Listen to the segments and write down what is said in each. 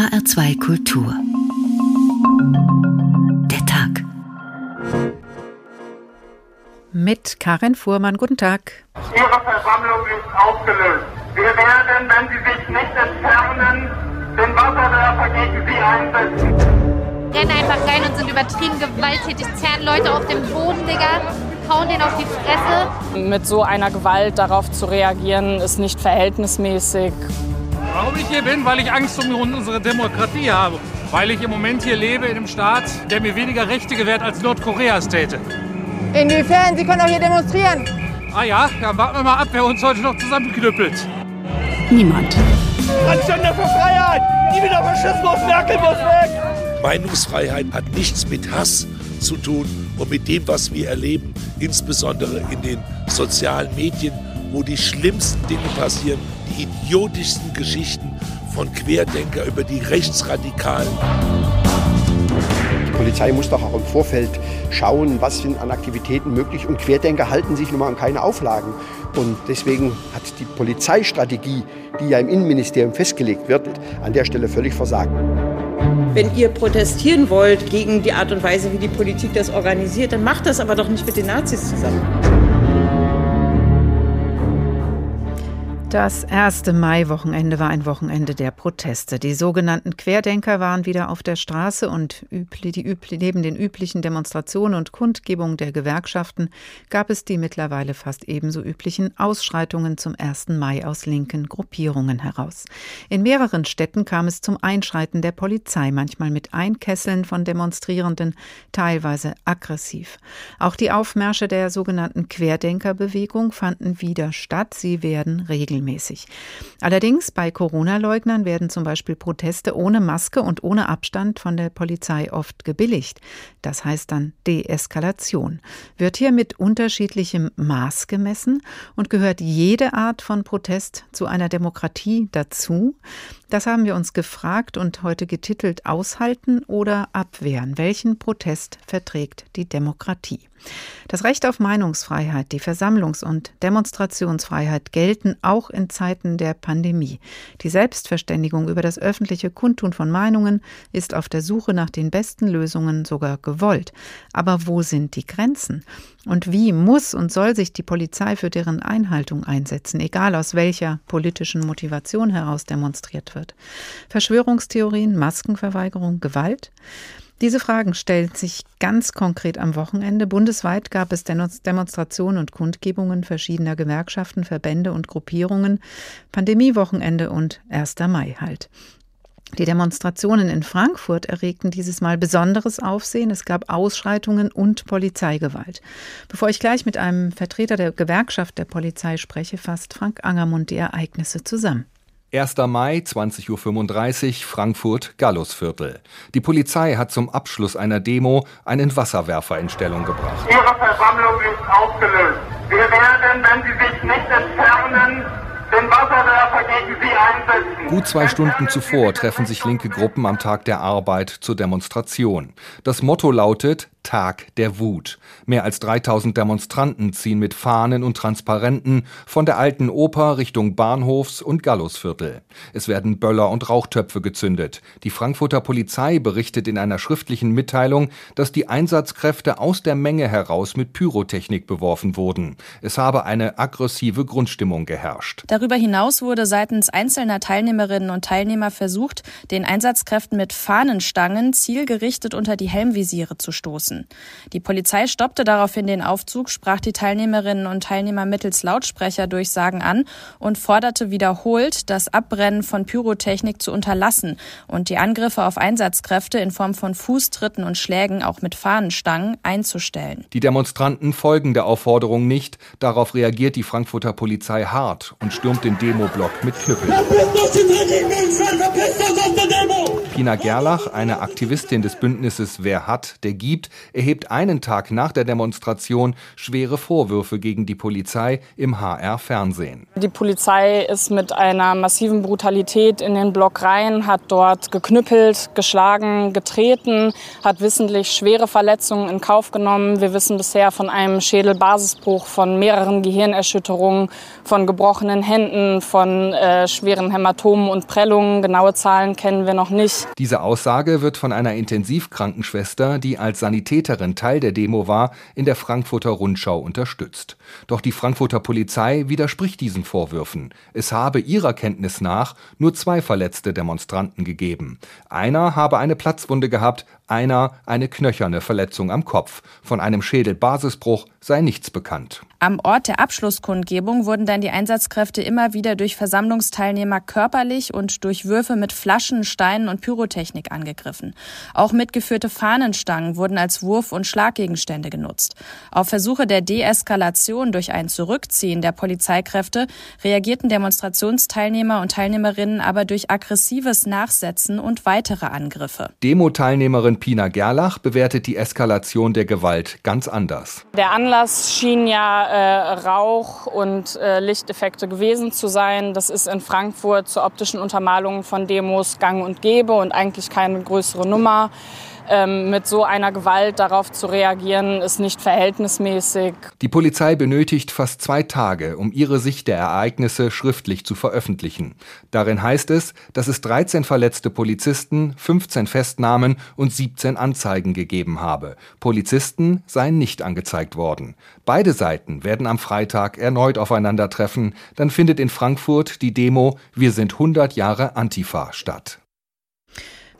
HR2 Kultur. Der Tag. Mit Karin Fuhrmann. Guten Tag. Ihre Versammlung ist aufgelöst. Wir werden, wenn Sie sich nicht entfernen, den Wasserwerfer gegen Sie einsetzen. Rennen einfach rein und sind übertrieben gewalttätig, zerren Leute auf dem Boden, Digga, hauen denen auf die Fresse. Mit so einer Gewalt darauf zu reagieren, ist nicht verhältnismäßig. Warum ich hier bin? Weil ich Angst um unsere Demokratie habe. Weil ich im Moment hier lebe in einem Staat, der mir weniger Rechte gewährt als Nordkoreas täte. Inwiefern? Sie können auch hier demonstrieren. Ah ja, dann warten wir mal ab, wer uns heute noch zusammenknüppelt. Niemand. Anstände für Freiheit! Nie wieder Faschismus! Merkel muss weg! Meinungsfreiheit hat nichts mit Hass zu tun und mit dem, was wir erleben, insbesondere in den sozialen Medien, wo die schlimmsten Dinge passieren, die idiotischsten Geschichten von Querdenker über die Rechtsradikalen. Die Polizei muss doch auch im Vorfeld schauen, was sind an Aktivitäten möglich. Und Querdenker halten sich nun mal an keine Auflagen. Und deswegen hat die Polizeistrategie, die ja im Innenministerium festgelegt wird, an der Stelle völlig versagt. Wenn ihr protestieren wollt gegen die Art und Weise, wie die Politik das organisiert, dann macht das aber doch nicht mit den Nazis zusammen. Das erste Mai-Wochenende war ein Wochenende der Proteste. Die sogenannten Querdenker waren wieder auf der Straße und die neben den üblichen Demonstrationen und Kundgebungen der Gewerkschaften gab es die mittlerweile fast ebenso üblichen Ausschreitungen zum 1. Mai aus linken Gruppierungen heraus. In mehreren Städten kam es zum Einschreiten der Polizei, manchmal mit Einkesseln von Demonstrierenden, teilweise aggressiv. Auch die Aufmärsche der sogenannten Querdenkerbewegung fanden wieder statt. Sie werden regelmäßig regelmäßig. Allerdings bei Corona-Leugnern werden zum Beispiel Proteste ohne Maske und ohne Abstand von der Polizei oft gebilligt. Das heißt dann Deeskalation. Wird hier mit unterschiedlichem Maß gemessen und gehört jede Art von Protest zu einer Demokratie dazu? Das haben wir uns gefragt und heute getitelt Aushalten oder Abwehren. Welchen Protest verträgt die Demokratie? Das Recht auf Meinungsfreiheit, die Versammlungs- und Demonstrationsfreiheit gelten auch in Zeiten der Pandemie. Die Selbstverständigung über das öffentliche Kundtun von Meinungen ist auf der Suche nach den besten Lösungen sogar gewollt. Aber wo sind die Grenzen? Und wie muss und soll sich die Polizei für deren Einhaltung einsetzen, egal aus welcher politischen Motivation heraus demonstriert wird? Verschwörungstheorien, Maskenverweigerung, Gewalt? Diese Fragen stellen sich ganz konkret am Wochenende. Bundesweit gab es Demonstrationen und Kundgebungen verschiedener Gewerkschaften, Verbände und Gruppierungen. Pandemiewochenende und 1. Mai halt. Die Demonstrationen in Frankfurt erregten dieses Mal besonderes Aufsehen. Es gab Ausschreitungen und Polizeigewalt. Bevor ich gleich mit einem Vertreter der Gewerkschaft der Polizei spreche, fasst Frank Angermund die Ereignisse zusammen. 1. Mai, 20.35 Uhr, Frankfurt, Gallusviertel. Die Polizei hat zum Abschluss einer Demo einen Wasserwerfer in Stellung gebracht. Ihre Versammlung ist aufgelöst. Wir werden, wenn Sie sich nicht entfernen, den Wasserwerfer gegen Sie einsetzen. Gut zwei Stunden zuvor treffen sich linke Gruppen am Tag der Arbeit zur Demonstration. Das Motto lautet Tag der Wut. Mehr als 3000 Demonstranten ziehen mit Fahnen und Transparenten von der alten Oper Richtung Bahnhofs- und Gallusviertel. Es werden Böller und Rauchtöpfe gezündet. Die Frankfurter Polizei berichtet in einer schriftlichen Mitteilung, dass die Einsatzkräfte aus der Menge heraus mit Pyrotechnik beworfen wurden. Es habe eine aggressive Grundstimmung geherrscht. Darüber hinaus wurde seitens einzelner Teilnehmerinnen und Teilnehmer versucht, den Einsatzkräften mit Fahnenstangen zielgerichtet unter die Helmvisiere zu stoßen müssen. Die Polizei stoppte daraufhin den Aufzug, sprach die Teilnehmerinnen und Teilnehmer mittels Lautsprecherdurchsagen an und forderte wiederholt, das Abbrennen von Pyrotechnik zu unterlassen und die Angriffe auf Einsatzkräfte in Form von Fußtritten und Schlägen, auch mit Fahnenstangen, einzustellen. Die Demonstranten folgen der Aufforderung nicht. Darauf reagiert die Frankfurter Polizei hart und stürmt den Demoblock mit Knüppeln. Pina Gerlach, eine Aktivistin des Bündnisses Wer hat, der gibt, erhebt einen Tag nach der Demonstration schwere Vorwürfe gegen die Polizei im HR Fernsehen. Die Polizei ist mit einer massiven Brutalität in den Block rein, hat dort geknüppelt, geschlagen, getreten, hat wissentlich schwere Verletzungen in Kauf genommen. Wir wissen bisher von einem Schädelbasisbruch, von mehreren Gehirnerschütterungen, von gebrochenen Händen, von äh, schweren Hämatomen und Prellungen. Genaue Zahlen kennen wir noch nicht. Diese Aussage wird von einer Intensivkrankenschwester, die als Sanitäterin Teil der Demo war, in der Frankfurter Rundschau unterstützt. Doch die Frankfurter Polizei widerspricht diesen Vorwürfen. Es habe ihrer Kenntnis nach nur zwei verletzte Demonstranten gegeben. Einer habe eine Platzwunde gehabt, einer eine knöcherne Verletzung am Kopf. Von einem Schädelbasisbruch sei nichts bekannt. Am Ort der Abschlusskundgebung wurden dann die Einsatzkräfte immer wieder durch Versammlungsteilnehmer körperlich und durch Würfe mit Flaschen, Steinen und Pyrotechnik angegriffen. Auch mitgeführte Fahnenstangen wurden als Wurf- und Schlaggegenstände genutzt. Auf Versuche der Deeskalation durch ein Zurückziehen der Polizeikräfte reagierten Demonstrationsteilnehmer und Teilnehmerinnen aber durch aggressives Nachsetzen und weitere Angriffe. Demo-Teilnehmerin Pina Gerlach bewertet die Eskalation der Gewalt ganz anders. Der Anlass schien ja äh, Rauch- und äh, Lichteffekte gewesen zu sein. Das ist in Frankfurt zur optischen Untermalung von Demos gang und gäbe und eigentlich keine größere Nummer ähm, mit so einer Gewalt darauf zu reagieren, ist nicht verhältnismäßig. Die Polizei benötigt fast zwei Tage, um ihre Sicht der Ereignisse schriftlich zu veröffentlichen. Darin heißt es, dass es 13 verletzte Polizisten, 15 Festnahmen und 17 Anzeigen gegeben habe. Polizisten seien nicht angezeigt worden. Beide Seiten werden am Freitag erneut aufeinandertreffen. Dann findet in Frankfurt die Demo Wir sind 100 Jahre Antifa statt.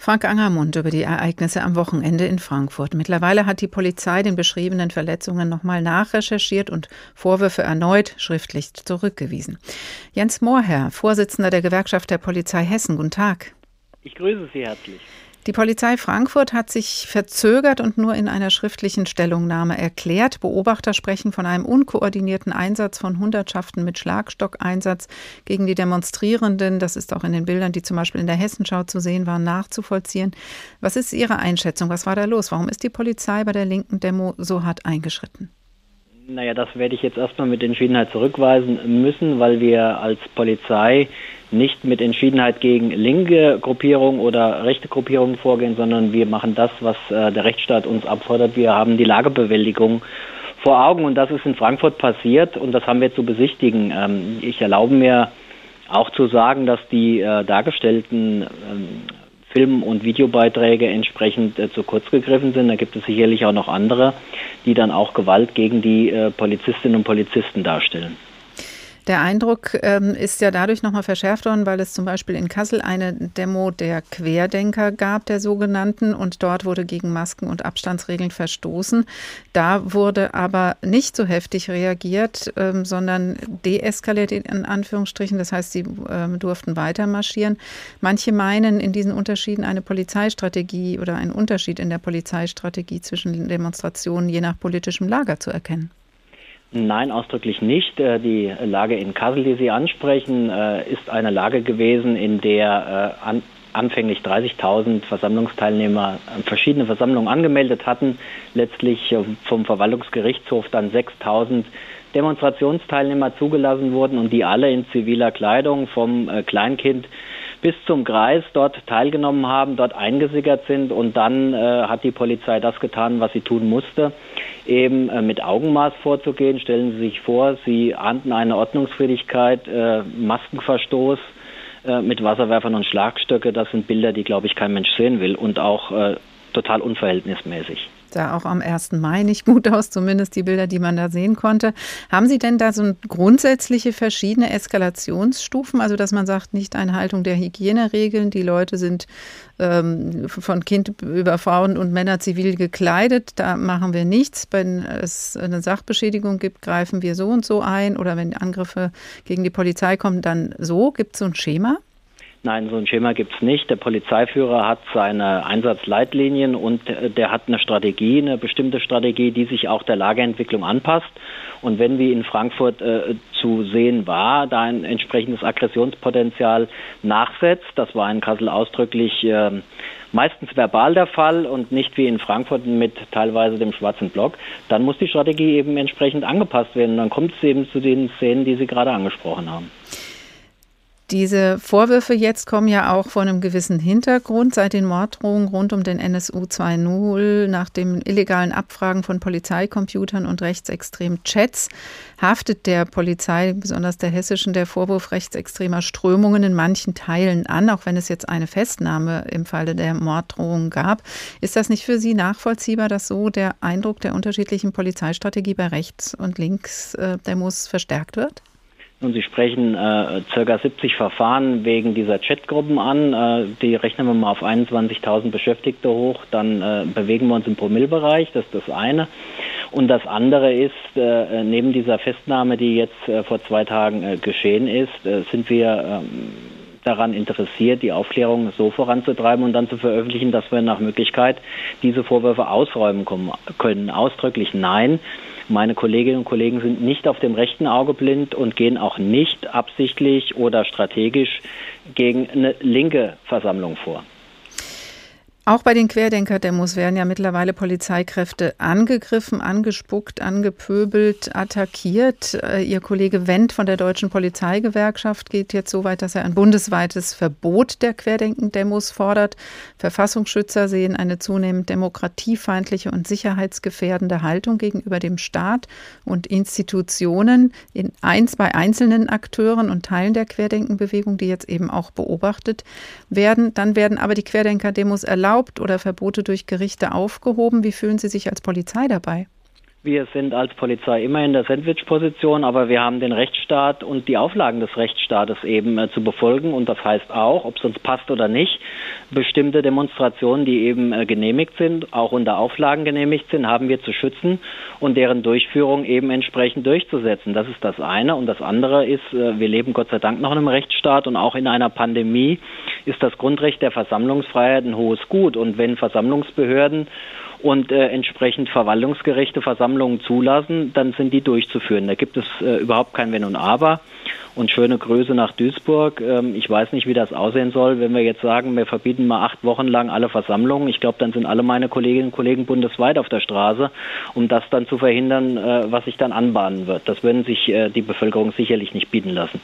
Frank Angermund über die Ereignisse am Wochenende in Frankfurt. Mittlerweile hat die Polizei den beschriebenen Verletzungen nochmal nachrecherchiert und Vorwürfe erneut schriftlich zurückgewiesen. Jens Mohrherr, Vorsitzender der Gewerkschaft der Polizei Hessen, guten Tag. Ich grüße Sie herzlich. Die Polizei Frankfurt hat sich verzögert und nur in einer schriftlichen Stellungnahme erklärt. Beobachter sprechen von einem unkoordinierten Einsatz von Hundertschaften mit Schlagstockeinsatz gegen die Demonstrierenden. Das ist auch in den Bildern, die zum Beispiel in der Hessenschau zu sehen waren, nachzuvollziehen. Was ist Ihre Einschätzung? Was war da los? Warum ist die Polizei bei der linken Demo so hart eingeschritten? Naja, das werde ich jetzt erstmal mit Entschiedenheit zurückweisen müssen, weil wir als Polizei nicht mit Entschiedenheit gegen linke Gruppierungen oder rechte Gruppierungen vorgehen, sondern wir machen das, was äh, der Rechtsstaat uns abfordert. Wir haben die Lagebewältigung vor Augen und das ist in Frankfurt passiert und das haben wir zu besichtigen. Ähm, ich erlaube mir auch zu sagen, dass die äh, dargestellten ähm, Film- und Videobeiträge entsprechend äh, zu kurz gegriffen sind. Da gibt es sicherlich auch noch andere, die dann auch Gewalt gegen die äh, Polizistinnen und Polizisten darstellen. Der Eindruck ähm, ist ja dadurch nochmal verschärft worden, weil es zum Beispiel in Kassel eine Demo der Querdenker gab, der sogenannten, und dort wurde gegen Masken und Abstandsregeln verstoßen. Da wurde aber nicht so heftig reagiert, ähm, sondern deeskaliert in Anführungsstrichen. Das heißt, sie ähm, durften weiter marschieren. Manche meinen in diesen Unterschieden eine Polizeistrategie oder einen Unterschied in der Polizeistrategie zwischen Demonstrationen je nach politischem Lager zu erkennen. Nein, ausdrücklich nicht. Äh, die Lage in Kassel, die Sie ansprechen, äh, ist eine Lage gewesen, in der äh, anfänglich 30.000 Versammlungsteilnehmer verschiedene Versammlungen angemeldet hatten, letztlich vom Verwaltungsgerichtshof dann 6.000 Demonstrationsteilnehmer zugelassen wurden und die alle in ziviler Kleidung vom Kleinkind bis zum Kreis dort teilgenommen haben, dort eingesickert sind und dann äh, hat die Polizei das getan, was sie tun musste, eben äh, mit Augenmaß vorzugehen. Stellen Sie sich vor, Sie ahnten eine Ordnungswidrigkeit, äh, Maskenverstoß äh, mit Wasserwerfern und Schlagstöcke. Das sind Bilder, die, glaube ich, kein Mensch sehen will und auch äh, total unverhältnismäßig sah auch am 1. Mai nicht gut aus, zumindest die Bilder, die man da sehen konnte. Haben Sie denn da so grundsätzliche verschiedene Eskalationsstufen? Also, dass man sagt, nicht Einhaltung der Hygieneregeln, die Leute sind ähm, von Kind über Frauen und Männer zivil gekleidet, da machen wir nichts. Wenn es eine Sachbeschädigung gibt, greifen wir so und so ein. Oder wenn Angriffe gegen die Polizei kommen, dann so. Gibt es so ein Schema? Nein, so ein Schema gibt es nicht. Der Polizeiführer hat seine Einsatzleitlinien und äh, der hat eine Strategie, eine bestimmte Strategie, die sich auch der Lageentwicklung anpasst. Und wenn wie in Frankfurt äh, zu sehen war, da ein entsprechendes Aggressionspotenzial nachsetzt, das war in Kassel ausdrücklich äh, meistens verbal der Fall und nicht wie in Frankfurt mit teilweise dem schwarzen Block, dann muss die Strategie eben entsprechend angepasst werden. Dann kommt es eben zu den Szenen, die Sie gerade angesprochen haben. Diese Vorwürfe jetzt kommen ja auch vor einem gewissen Hintergrund. Seit den Morddrohungen rund um den NSU 2.0 nach dem illegalen Abfragen von Polizeicomputern und rechtsextremen Chats haftet der Polizei, besonders der hessischen, der Vorwurf rechtsextremer Strömungen in manchen Teilen an, auch wenn es jetzt eine Festnahme im Falle der Morddrohung gab. Ist das nicht für Sie nachvollziehbar, dass so der Eindruck der unterschiedlichen Polizeistrategie bei rechts und links äh, der muss verstärkt wird? Und Sie sprechen äh, ca. 70 Verfahren wegen dieser Chatgruppen an. Äh, die rechnen wir mal auf 21.000 Beschäftigte hoch. Dann äh, bewegen wir uns im Promillbereich. Das ist das eine. Und das andere ist, äh, neben dieser Festnahme, die jetzt äh, vor zwei Tagen äh, geschehen ist, äh, sind wir ähm, daran interessiert, die Aufklärung so voranzutreiben und dann zu veröffentlichen, dass wir nach Möglichkeit diese Vorwürfe ausräumen können. Ausdrücklich nein. Meine Kolleginnen und Kollegen sind nicht auf dem rechten Auge blind und gehen auch nicht absichtlich oder strategisch gegen eine linke Versammlung vor. Auch bei den Querdenker-Demos werden ja mittlerweile Polizeikräfte angegriffen, angespuckt, angepöbelt, attackiert. Äh, Ihr Kollege Wendt von der Deutschen Polizeigewerkschaft geht jetzt so weit, dass er ein bundesweites Verbot der Querdenken-Demos fordert. Verfassungsschützer sehen eine zunehmend demokratiefeindliche und sicherheitsgefährdende Haltung gegenüber dem Staat und Institutionen in eins bei einzelnen Akteuren und Teilen der Querdenkenbewegung, die jetzt eben auch beobachtet werden. Dann werden aber die Querdenker-Demos erlaubt erlaubt oder Verbote durch Gerichte aufgehoben. Wie fühlen Sie sich als Polizei dabei? Wir sind als Polizei immer in der Sandwich-Position, aber wir haben den Rechtsstaat und die Auflagen des Rechtsstaates eben äh, zu befolgen. Und das heißt auch, ob es uns passt oder nicht, bestimmte Demonstrationen, die eben äh, genehmigt sind, auch unter Auflagen genehmigt sind, haben wir zu schützen und deren Durchführung eben entsprechend durchzusetzen. Das ist das eine. Und das andere ist, äh, wir leben Gott sei Dank noch in einem Rechtsstaat und auch in einer Pandemie ist das Grundrecht der Versammlungsfreiheit ein hohes Gut. Und wenn Versammlungsbehörden und äh, entsprechend verwaltungsgerechte Versammlungen zulassen, dann sind die durchzuführen. Da gibt es äh, überhaupt kein Wenn und Aber. Und schöne Grüße nach Duisburg. Ähm, ich weiß nicht, wie das aussehen soll, wenn wir jetzt sagen, wir verbieten mal acht Wochen lang alle Versammlungen. Ich glaube, dann sind alle meine Kolleginnen und Kollegen bundesweit auf der Straße, um das dann zu verhindern, äh, was sich dann anbahnen wird. Das würden sich äh, die Bevölkerung sicherlich nicht bieten lassen.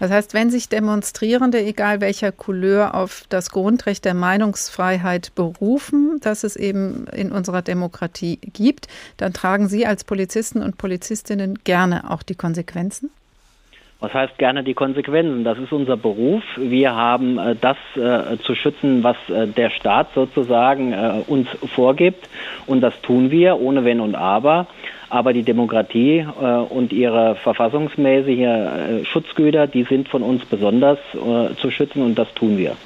Das heißt, wenn sich Demonstrierende, egal welcher Couleur, auf das Grundrecht der Meinungsfreiheit berufen, das es eben in unserer Demokratie gibt, dann tragen Sie als Polizisten und Polizistinnen gerne auch die Konsequenzen? Was heißt gerne die Konsequenzen? Das ist unser Beruf. Wir haben äh, das äh, zu schützen, was äh, der Staat sozusagen äh, uns vorgibt. Und das tun wir ohne Wenn und Aber. Aber die Demokratie äh, und ihre verfassungsmäßige äh, Schutzgüter, die sind von uns besonders zu schützen und das tun wir.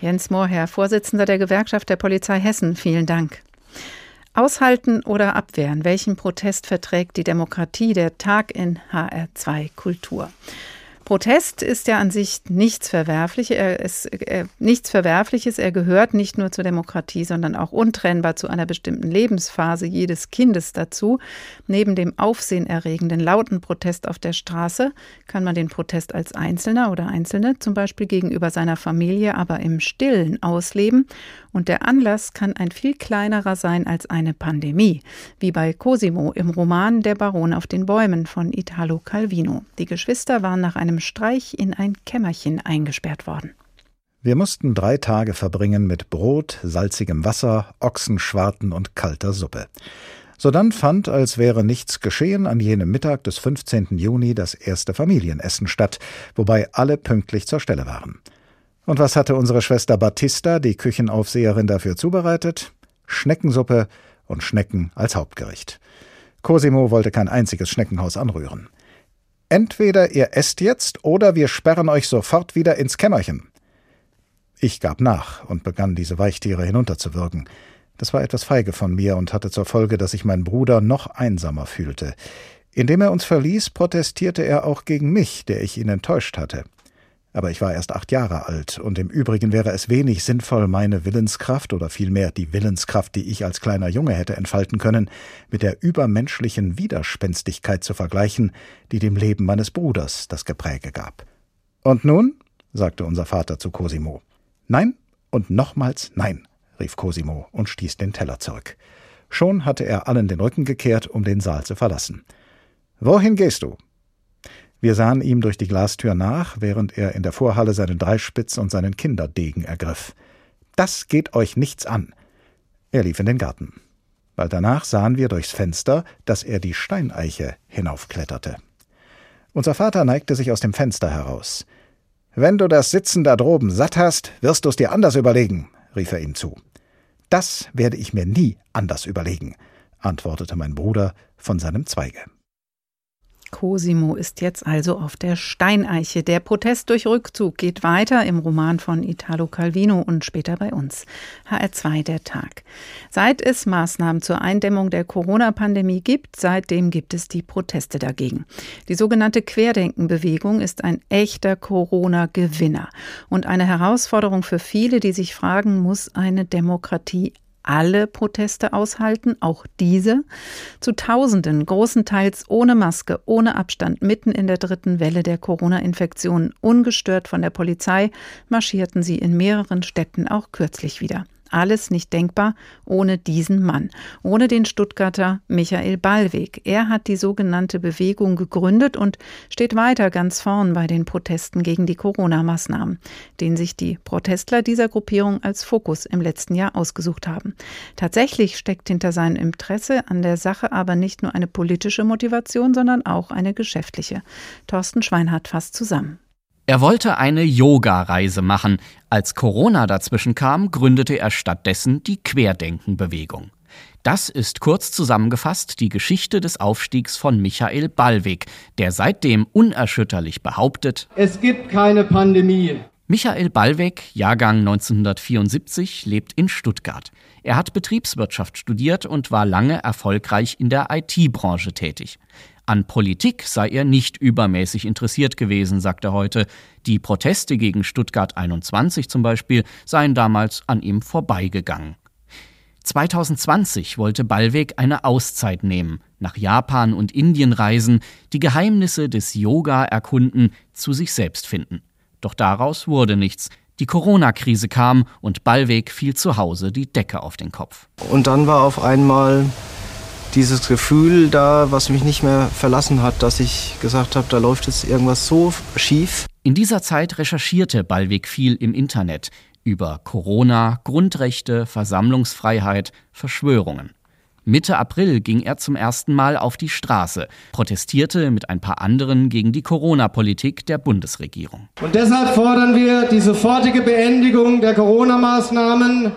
Jens Mohrherr, Vorsitzender der Gewerkschaft der Polizei Hessen, vielen Dank. Aushalten oder abwehren, welchen Protest verträgt die Demokratie? Der Tag in HR2 Kultur. Protest ist ja an sich nichts Verwerfliches. Er ist, er, nichts Verwerfliches. Er gehört nicht nur zur Demokratie, sondern auch untrennbar zu einer bestimmten Lebensphase jedes Kindes dazu. Neben dem aufsehenerregenden lauten Protest auf der Straße kann man den Protest als Einzelner oder Einzelne zum Beispiel gegenüber seiner Familie aber im Stillen ausleben. Und der Anlass kann ein viel kleinerer sein als eine Pandemie, wie bei Cosimo im Roman Der Baron auf den Bäumen von Italo Calvino. Die Geschwister waren nach einem Streich in ein Kämmerchen eingesperrt worden. Wir mussten drei Tage verbringen mit Brot, salzigem Wasser, Ochsenschwarten und kalter Suppe. Sodann fand, als wäre nichts geschehen, an jenem Mittag des 15. Juni das erste Familienessen statt, wobei alle pünktlich zur Stelle waren. Und was hatte unsere Schwester Battista, die Küchenaufseherin, dafür zubereitet? Schneckensuppe und Schnecken als Hauptgericht. Cosimo wollte kein einziges Schneckenhaus anrühren. Entweder ihr esst jetzt oder wir sperren euch sofort wieder ins Kämmerchen. Ich gab nach und begann, diese Weichtiere hinunterzuwürgen. Das war etwas feige von mir und hatte zur Folge, dass ich meinen Bruder noch einsamer fühlte. Indem er uns verließ, protestierte er auch gegen mich, der ich ihn enttäuscht hatte. Aber ich war erst acht Jahre alt, und im Übrigen wäre es wenig sinnvoll, meine Willenskraft oder vielmehr die Willenskraft, die ich als kleiner Junge hätte entfalten können, mit der übermenschlichen Widerspenstigkeit zu vergleichen, die dem Leben meines Bruders das Gepräge gab. Und nun? sagte unser Vater zu Cosimo. Nein und nochmals nein, rief Cosimo und stieß den Teller zurück. Schon hatte er allen den Rücken gekehrt, um den Saal zu verlassen. Wohin gehst du? Wir sahen ihm durch die Glastür nach, während er in der Vorhalle seinen Dreispitz und seinen Kinderdegen ergriff. Das geht euch nichts an. Er lief in den Garten. Bald danach sahen wir durchs Fenster, dass er die Steineiche hinaufkletterte. Unser Vater neigte sich aus dem Fenster heraus. Wenn du das Sitzen da droben satt hast, wirst du's dir anders überlegen, rief er ihm zu. Das werde ich mir nie anders überlegen, antwortete mein Bruder von seinem Zweige. Cosimo ist jetzt also auf der Steineiche. Der Protest durch Rückzug geht weiter im Roman von Italo Calvino und später bei uns. HR2 der Tag. Seit es Maßnahmen zur Eindämmung der Corona-Pandemie gibt, seitdem gibt es die Proteste dagegen. Die sogenannte Querdenkenbewegung ist ein echter Corona-Gewinner und eine Herausforderung für viele, die sich fragen, muss eine Demokratie alle Proteste aushalten, auch diese, zu Tausenden, großenteils ohne Maske, ohne Abstand, mitten in der dritten Welle der Corona-Infektion, ungestört von der Polizei, marschierten sie in mehreren Städten auch kürzlich wieder. Alles nicht denkbar ohne diesen Mann, ohne den Stuttgarter Michael Ballweg. Er hat die sogenannte Bewegung gegründet und steht weiter ganz vorn bei den Protesten gegen die Corona-Maßnahmen, den sich die Protestler dieser Gruppierung als Fokus im letzten Jahr ausgesucht haben. Tatsächlich steckt hinter seinem Interesse an der Sache aber nicht nur eine politische Motivation, sondern auch eine geschäftliche. Thorsten Schweinhardt fasst zusammen. Er wollte eine Yoga-Reise machen. Als Corona dazwischen kam, gründete er stattdessen die Querdenken-Bewegung. Das ist kurz zusammengefasst die Geschichte des Aufstiegs von Michael Ballweg, der seitdem unerschütterlich behauptet, es gibt keine Pandemie. Michael Ballweg, Jahrgang 1974, lebt in Stuttgart. Er hat Betriebswirtschaft studiert und war lange erfolgreich in der IT-Branche tätig. An Politik sei er nicht übermäßig interessiert gewesen, sagt er heute. Die Proteste gegen Stuttgart 21 zum Beispiel seien damals an ihm vorbeigegangen. 2020 wollte Ballweg eine Auszeit nehmen, nach Japan und Indien reisen, die Geheimnisse des Yoga erkunden, zu sich selbst finden. Doch daraus wurde nichts. Die Corona-Krise kam und Ballweg fiel zu Hause die Decke auf den Kopf. Und dann war auf einmal dieses Gefühl da, was mich nicht mehr verlassen hat, dass ich gesagt habe, da läuft jetzt irgendwas so schief. In dieser Zeit recherchierte Ballweg viel im Internet über Corona, Grundrechte, Versammlungsfreiheit, Verschwörungen. Mitte April ging er zum ersten Mal auf die Straße, protestierte mit ein paar anderen gegen die Corona-Politik der Bundesregierung. Und deshalb fordern wir die sofortige Beendigung der Corona-Maßnahmen,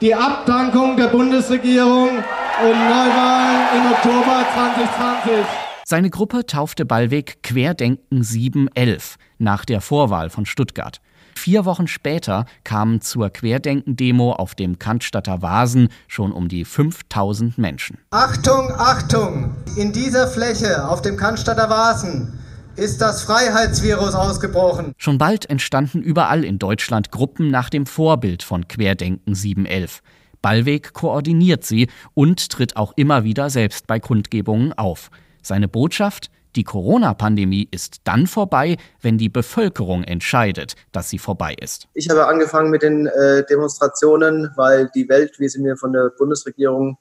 die Abdankung der Bundesregierung und Neuwahlen im Oktober 2020. Seine Gruppe taufte Ballweg Querdenken 711 nach der Vorwahl von Stuttgart. Vier Wochen später kamen zur Querdenken-Demo auf dem Cannstatter Vasen schon um die 5000 Menschen. Achtung, Achtung! In dieser Fläche auf dem Cannstatter Vasen ist das Freiheitsvirus ausgebrochen. Schon bald entstanden überall in Deutschland Gruppen nach dem Vorbild von Querdenken 711. Ballweg koordiniert sie und tritt auch immer wieder selbst bei Kundgebungen auf. Seine Botschaft die Corona-Pandemie ist dann vorbei, wenn die Bevölkerung entscheidet, dass sie vorbei ist. Ich habe angefangen mit den äh, Demonstrationen, weil die Welt, wie sie mir von der Bundesregierung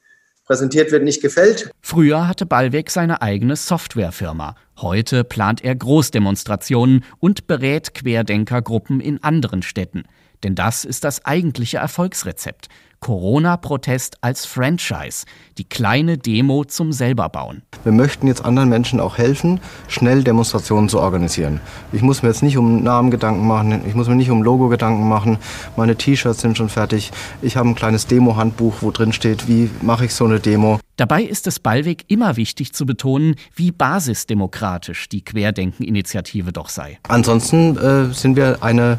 präsentiert wird, nicht gefällt. Früher hatte Ballweg seine eigene Softwarefirma. Heute plant er Großdemonstrationen und berät Querdenkergruppen in anderen Städten. Denn das ist das eigentliche Erfolgsrezept. Corona-Protest als Franchise, die kleine Demo zum Selberbauen. Wir möchten jetzt anderen Menschen auch helfen, schnell Demonstrationen zu organisieren. Ich muss mir jetzt nicht um Namen Gedanken machen, ich muss mir nicht um Logo Gedanken machen. Meine T-Shirts sind schon fertig. Ich habe ein kleines Demo-Handbuch, wo drin steht, wie mache ich so eine Demo. Dabei ist es Ballweg immer wichtig zu betonen, wie basisdemokratisch die Querdenken-Initiative doch sei. Ansonsten äh, sind wir eine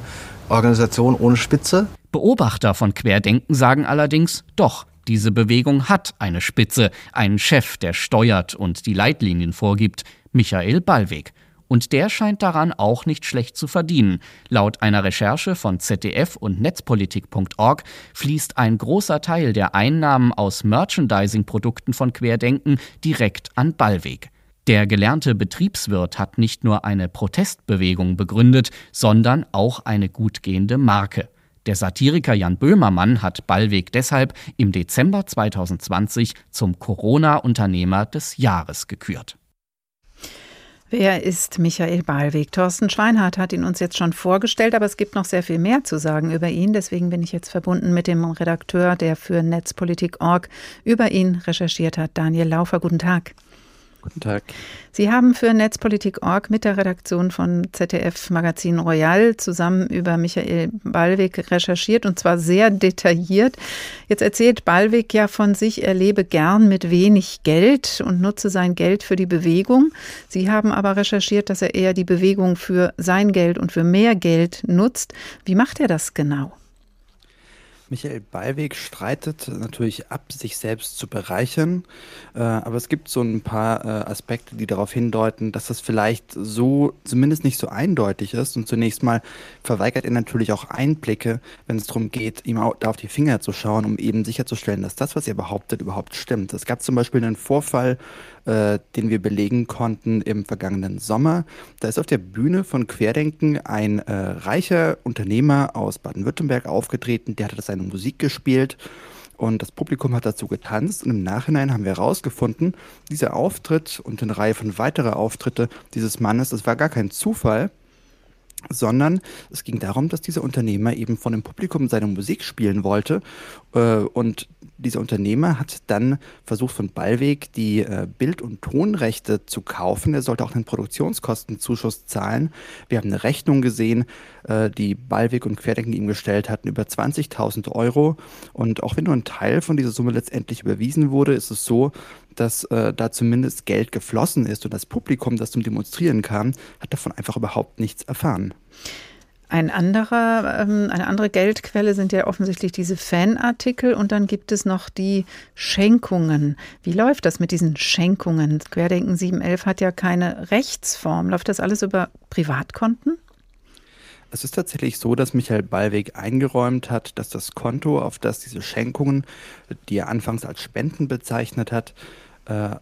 Organisation ohne Spitze. Beobachter von Querdenken sagen allerdings, doch, diese Bewegung hat eine Spitze, einen Chef, der steuert und die Leitlinien vorgibt, Michael Ballweg. Und der scheint daran auch nicht schlecht zu verdienen. Laut einer Recherche von ZDF und Netzpolitik.org fließt ein großer Teil der Einnahmen aus Merchandising-Produkten von Querdenken direkt an Ballweg. Der gelernte Betriebswirt hat nicht nur eine Protestbewegung begründet, sondern auch eine gut gehende Marke. Der Satiriker Jan Böhmermann hat Ballweg deshalb im Dezember 2020 zum Corona-Unternehmer des Jahres gekürt. Wer ist Michael Ballweg? Thorsten Schweinhardt hat ihn uns jetzt schon vorgestellt, aber es gibt noch sehr viel mehr zu sagen über ihn. Deswegen bin ich jetzt verbunden mit dem Redakteur, der für Netzpolitik.org über ihn recherchiert hat, Daniel Laufer. Guten Tag. Guten Tag. Sie haben für Netzpolitik.org mit der Redaktion von ZDF Magazin Royal zusammen über Michael Ballweg recherchiert und zwar sehr detailliert. Jetzt erzählt Ballweg ja von sich, er lebe gern mit wenig Geld und nutze sein Geld für die Bewegung. Sie haben aber recherchiert, dass er eher die Bewegung für sein Geld und für mehr Geld nutzt. Wie macht er das genau? Michael Ballweg streitet natürlich ab, sich selbst zu bereichern, äh, aber es gibt so ein paar äh, Aspekte, die darauf hindeuten, dass das vielleicht so zumindest nicht so eindeutig ist. Und zunächst mal verweigert er natürlich auch Einblicke, wenn es darum geht, ihm da auf die Finger zu schauen, um eben sicherzustellen, dass das, was er behauptet, überhaupt stimmt. Es gab zum Beispiel einen Vorfall äh, den wir belegen konnten im vergangenen Sommer. Da ist auf der Bühne von Querdenken ein äh, reicher Unternehmer aus Baden-Württemberg aufgetreten, der hat seine Musik gespielt. Und das Publikum hat dazu getanzt und im Nachhinein haben wir herausgefunden, dieser Auftritt und eine Reihe von weiterer Auftritte dieses Mannes, das war gar kein Zufall, sondern es ging darum, dass dieser Unternehmer eben von dem Publikum seine Musik spielen wollte und dieser Unternehmer hat dann versucht von Ballweg die äh, Bild- und Tonrechte zu kaufen. Er sollte auch einen Produktionskostenzuschuss zahlen. Wir haben eine Rechnung gesehen, äh, die Ballweg und Querdenken ihm gestellt hatten, über 20.000 Euro. Und auch wenn nur ein Teil von dieser Summe letztendlich überwiesen wurde, ist es so, dass äh, da zumindest Geld geflossen ist und das Publikum, das zum Demonstrieren kam, hat davon einfach überhaupt nichts erfahren. Ein anderer, ähm, eine andere Geldquelle sind ja offensichtlich diese Fanartikel und dann gibt es noch die Schenkungen. Wie läuft das mit diesen Schenkungen? Querdenken 711 hat ja keine Rechtsform. Läuft das alles über Privatkonten? Es ist tatsächlich so, dass Michael Ballweg eingeräumt hat, dass das Konto, auf das diese Schenkungen, die er anfangs als Spenden bezeichnet hat, äh,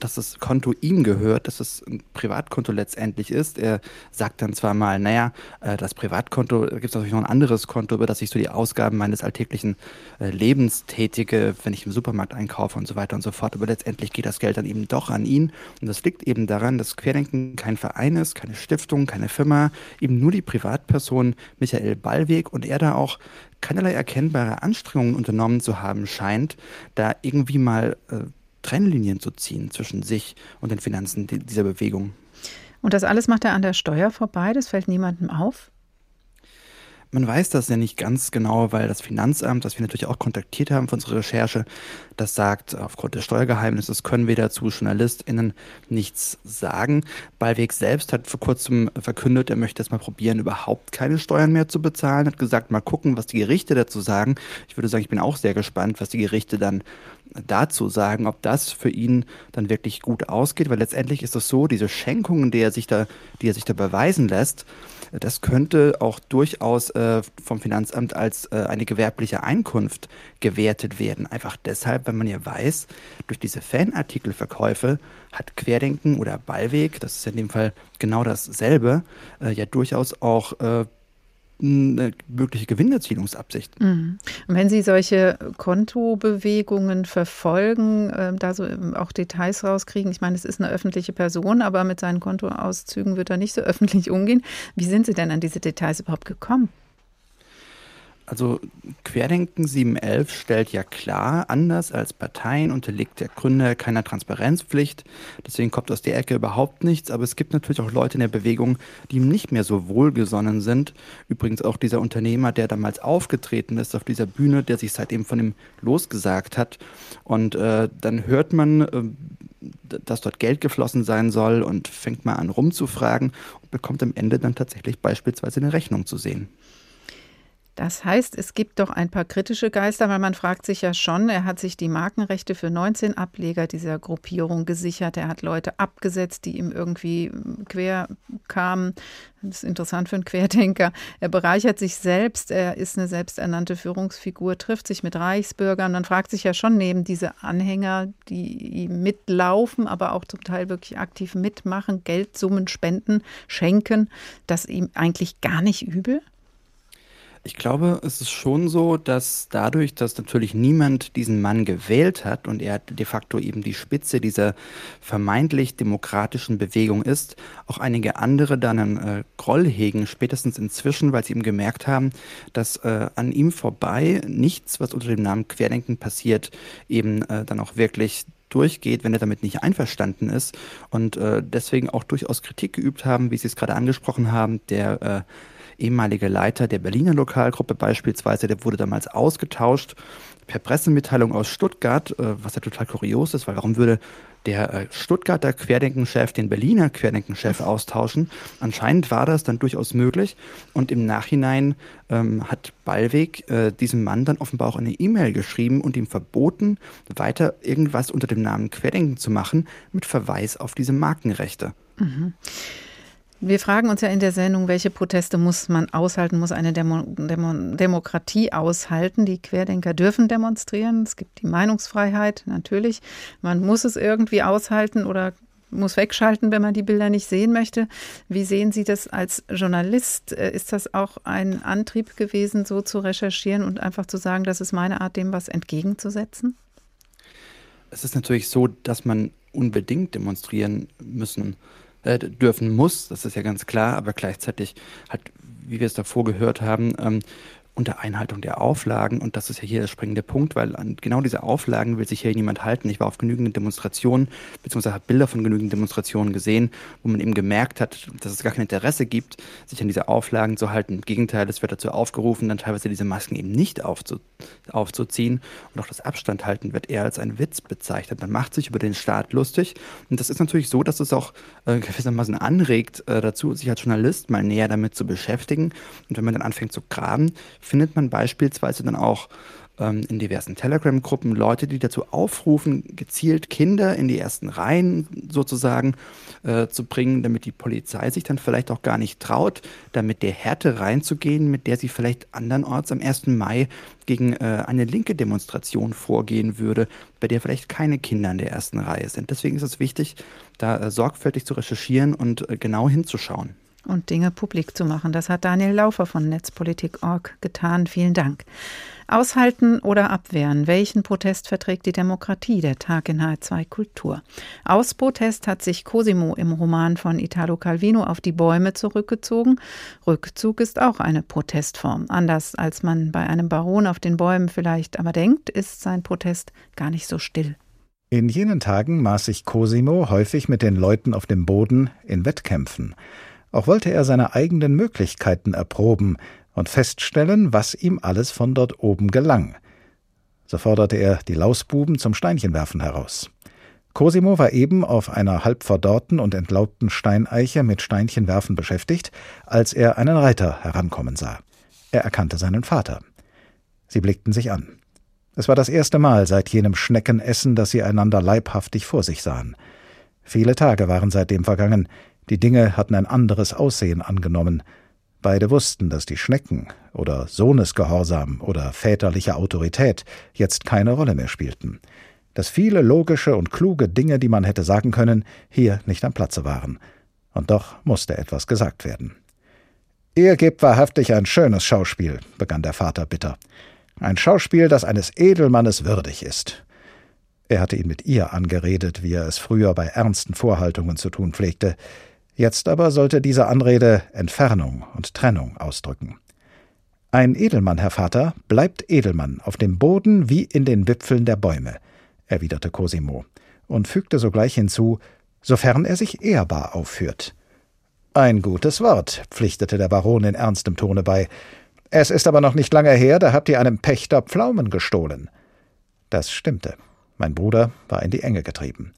dass das Konto ihm gehört, dass es ein Privatkonto letztendlich ist. Er sagt dann zwar mal, naja, äh, das Privatkonto, da gibt es natürlich noch ein anderes Konto, über das ich so die Ausgaben meines alltäglichen äh, Lebens tätige, wenn ich im Supermarkt einkaufe und so weiter und so fort. Aber letztendlich geht das Geld dann eben doch an ihn. Und das liegt eben daran, dass Querdenken kein Verein ist, keine Stiftung, keine Firma, eben nur die Privatperson Michael Ballweg und er da auch keinerlei erkennbare Anstrengungen unternommen zu haben scheint, da irgendwie mal äh, Trennlinien zu ziehen zwischen sich und den Finanzen dieser Bewegung. Und das alles macht er an der Steuer vorbei? Das fällt niemandem auf? Man weiß das ja nicht ganz genau, weil das Finanzamt, das wir natürlich auch kontaktiert haben für unsere Recherche, das sagt, aufgrund des Steuergeheimnisses können wir dazu JournalistInnen nichts sagen. Ballweg selbst hat vor kurzem verkündet, er möchte es mal probieren, überhaupt keine Steuern mehr zu bezahlen, hat gesagt, mal gucken, was die Gerichte dazu sagen. Ich würde sagen, ich bin auch sehr gespannt, was die Gerichte dann dazu sagen, ob das für ihn dann wirklich gut ausgeht, weil letztendlich ist es so, diese Schenkungen, die er sich da, die er sich da beweisen lässt, das könnte auch durchaus äh, vom Finanzamt als äh, eine gewerbliche Einkunft gewertet werden. Einfach deshalb, wenn man ja weiß, durch diese Fanartikelverkäufe hat Querdenken oder Ballweg, das ist in dem Fall genau dasselbe, äh, ja durchaus auch äh, eine mögliche Gewinnerzielungsabsicht. Mhm. Und wenn Sie solche Kontobewegungen verfolgen, äh, da so auch Details rauskriegen, ich meine, es ist eine öffentliche Person, aber mit seinen Kontoauszügen wird er nicht so öffentlich umgehen. Wie sind Sie denn an diese Details überhaupt gekommen? Also Querdenken 711 stellt ja klar, anders als Parteien unterliegt der Gründer keiner Transparenzpflicht. Deswegen kommt aus der Ecke überhaupt nichts. Aber es gibt natürlich auch Leute in der Bewegung, die ihm nicht mehr so wohlgesonnen sind. Übrigens auch dieser Unternehmer, der damals aufgetreten ist auf dieser Bühne, der sich seitdem von ihm losgesagt hat. Und äh, dann hört man, äh, dass dort Geld geflossen sein soll und fängt mal an rumzufragen und bekommt am Ende dann tatsächlich beispielsweise eine Rechnung zu sehen. Das heißt, es gibt doch ein paar kritische Geister, weil man fragt sich ja schon, er hat sich die Markenrechte für 19 Ableger dieser Gruppierung gesichert. Er hat Leute abgesetzt, die ihm irgendwie quer kamen. Das ist interessant für einen Querdenker. Er bereichert sich selbst. Er ist eine selbsternannte Führungsfigur, trifft sich mit Reichsbürgern. Man fragt sich ja schon neben diese Anhänger, die ihm mitlaufen, aber auch zum Teil wirklich aktiv mitmachen, Geldsummen spenden, schenken, das ihm eigentlich gar nicht übel? Ich glaube, es ist schon so, dass dadurch, dass natürlich niemand diesen Mann gewählt hat und er de facto eben die Spitze dieser vermeintlich demokratischen Bewegung ist, auch einige andere dann einen äh, Groll hegen, spätestens inzwischen, weil sie eben gemerkt haben, dass äh, an ihm vorbei nichts, was unter dem Namen Querdenken passiert, eben äh, dann auch wirklich durchgeht, wenn er damit nicht einverstanden ist und äh, deswegen auch durchaus Kritik geübt haben, wie Sie es gerade angesprochen haben, der äh, ehemalige Leiter der Berliner Lokalgruppe beispielsweise, der wurde damals ausgetauscht per Pressemitteilung aus Stuttgart, äh, was ja total kurios ist, weil warum würde der äh, Stuttgarter Querdenkenchef den Berliner Querdenkenchef austauschen. Anscheinend war das dann durchaus möglich und im Nachhinein ähm, hat Ballweg äh, diesem Mann dann offenbar auch eine E-Mail geschrieben und ihm verboten, weiter irgendwas unter dem Namen Querdenken zu machen, mit Verweis auf diese Markenrechte. Mhm. Wir fragen uns ja in der Sendung, welche Proteste muss man aushalten, muss eine Demo Demo Demokratie aushalten. Die Querdenker dürfen demonstrieren. Es gibt die Meinungsfreiheit, natürlich. Man muss es irgendwie aushalten oder muss wegschalten, wenn man die Bilder nicht sehen möchte. Wie sehen Sie das als Journalist? Äh, ist das auch ein Antrieb gewesen, so zu recherchieren und einfach zu sagen, das ist meine Art, dem was entgegenzusetzen? Es ist natürlich so, dass man unbedingt demonstrieren müssen äh, dürfen muss, das ist ja ganz klar, aber gleichzeitig hat, wie wir es davor gehört haben, ähm, unter Einhaltung der Auflagen. Und das ist ja hier der springende Punkt, weil an genau diese Auflagen will sich hier niemand halten. Ich war auf genügend Demonstrationen, beziehungsweise habe Bilder von genügend Demonstrationen gesehen, wo man eben gemerkt hat, dass es gar kein Interesse gibt, sich an diese Auflagen zu halten. Im Gegenteil, es wird dazu aufgerufen, dann teilweise diese Masken eben nicht aufzu aufzuziehen. Und auch das Abstand halten wird eher als ein Witz bezeichnet. Man macht sich über den Staat lustig. Und das ist natürlich so, dass es auch äh, gewissermaßen anregt, äh, dazu, sich als Journalist mal näher damit zu beschäftigen. Und wenn man dann anfängt zu graben, findet man beispielsweise dann auch ähm, in diversen Telegram-Gruppen Leute, die dazu aufrufen, gezielt Kinder in die ersten Reihen sozusagen äh, zu bringen, damit die Polizei sich dann vielleicht auch gar nicht traut, damit der Härte reinzugehen, mit der sie vielleicht andernorts am 1. Mai gegen äh, eine linke Demonstration vorgehen würde, bei der vielleicht keine Kinder in der ersten Reihe sind. Deswegen ist es wichtig, da äh, sorgfältig zu recherchieren und äh, genau hinzuschauen und Dinge publik zu machen. Das hat Daniel Laufer von Netzpolitik.org getan. Vielen Dank. Aushalten oder abwehren? Welchen Protest verträgt die Demokratie? Der Tag in H2 Kultur. Aus Protest hat sich Cosimo im Roman von Italo Calvino auf die Bäume zurückgezogen. Rückzug ist auch eine Protestform. Anders als man bei einem Baron auf den Bäumen vielleicht aber denkt, ist sein Protest gar nicht so still. In jenen Tagen maß sich Cosimo häufig mit den Leuten auf dem Boden in Wettkämpfen. Auch wollte er seine eigenen Möglichkeiten erproben und feststellen, was ihm alles von dort oben gelang. So forderte er die Lausbuben zum Steinchenwerfen heraus. Cosimo war eben auf einer halb verdorrten und entlaubten Steineiche mit Steinchenwerfen beschäftigt, als er einen Reiter herankommen sah. Er erkannte seinen Vater. Sie blickten sich an. Es war das erste Mal seit jenem Schneckenessen, dass sie einander leibhaftig vor sich sahen. Viele Tage waren seitdem vergangen, die Dinge hatten ein anderes Aussehen angenommen. Beide wussten, dass die Schnecken oder Sohnesgehorsam oder väterliche Autorität jetzt keine Rolle mehr spielten, dass viele logische und kluge Dinge, die man hätte sagen können, hier nicht am Platze waren. Und doch musste etwas gesagt werden. Ihr gebt wahrhaftig ein schönes Schauspiel, begann der Vater bitter. Ein Schauspiel, das eines Edelmannes würdig ist. Er hatte ihn mit ihr angeredet, wie er es früher bei ernsten Vorhaltungen zu tun pflegte. Jetzt aber sollte diese Anrede Entfernung und Trennung ausdrücken. Ein Edelmann, Herr Vater, bleibt Edelmann auf dem Boden wie in den Wipfeln der Bäume, erwiderte Cosimo und fügte sogleich hinzu, sofern er sich ehrbar aufführt. Ein gutes Wort, pflichtete der Baron in ernstem Tone bei. Es ist aber noch nicht lange her, da habt ihr einem Pächter Pflaumen gestohlen. Das stimmte. Mein Bruder war in die Enge getrieben.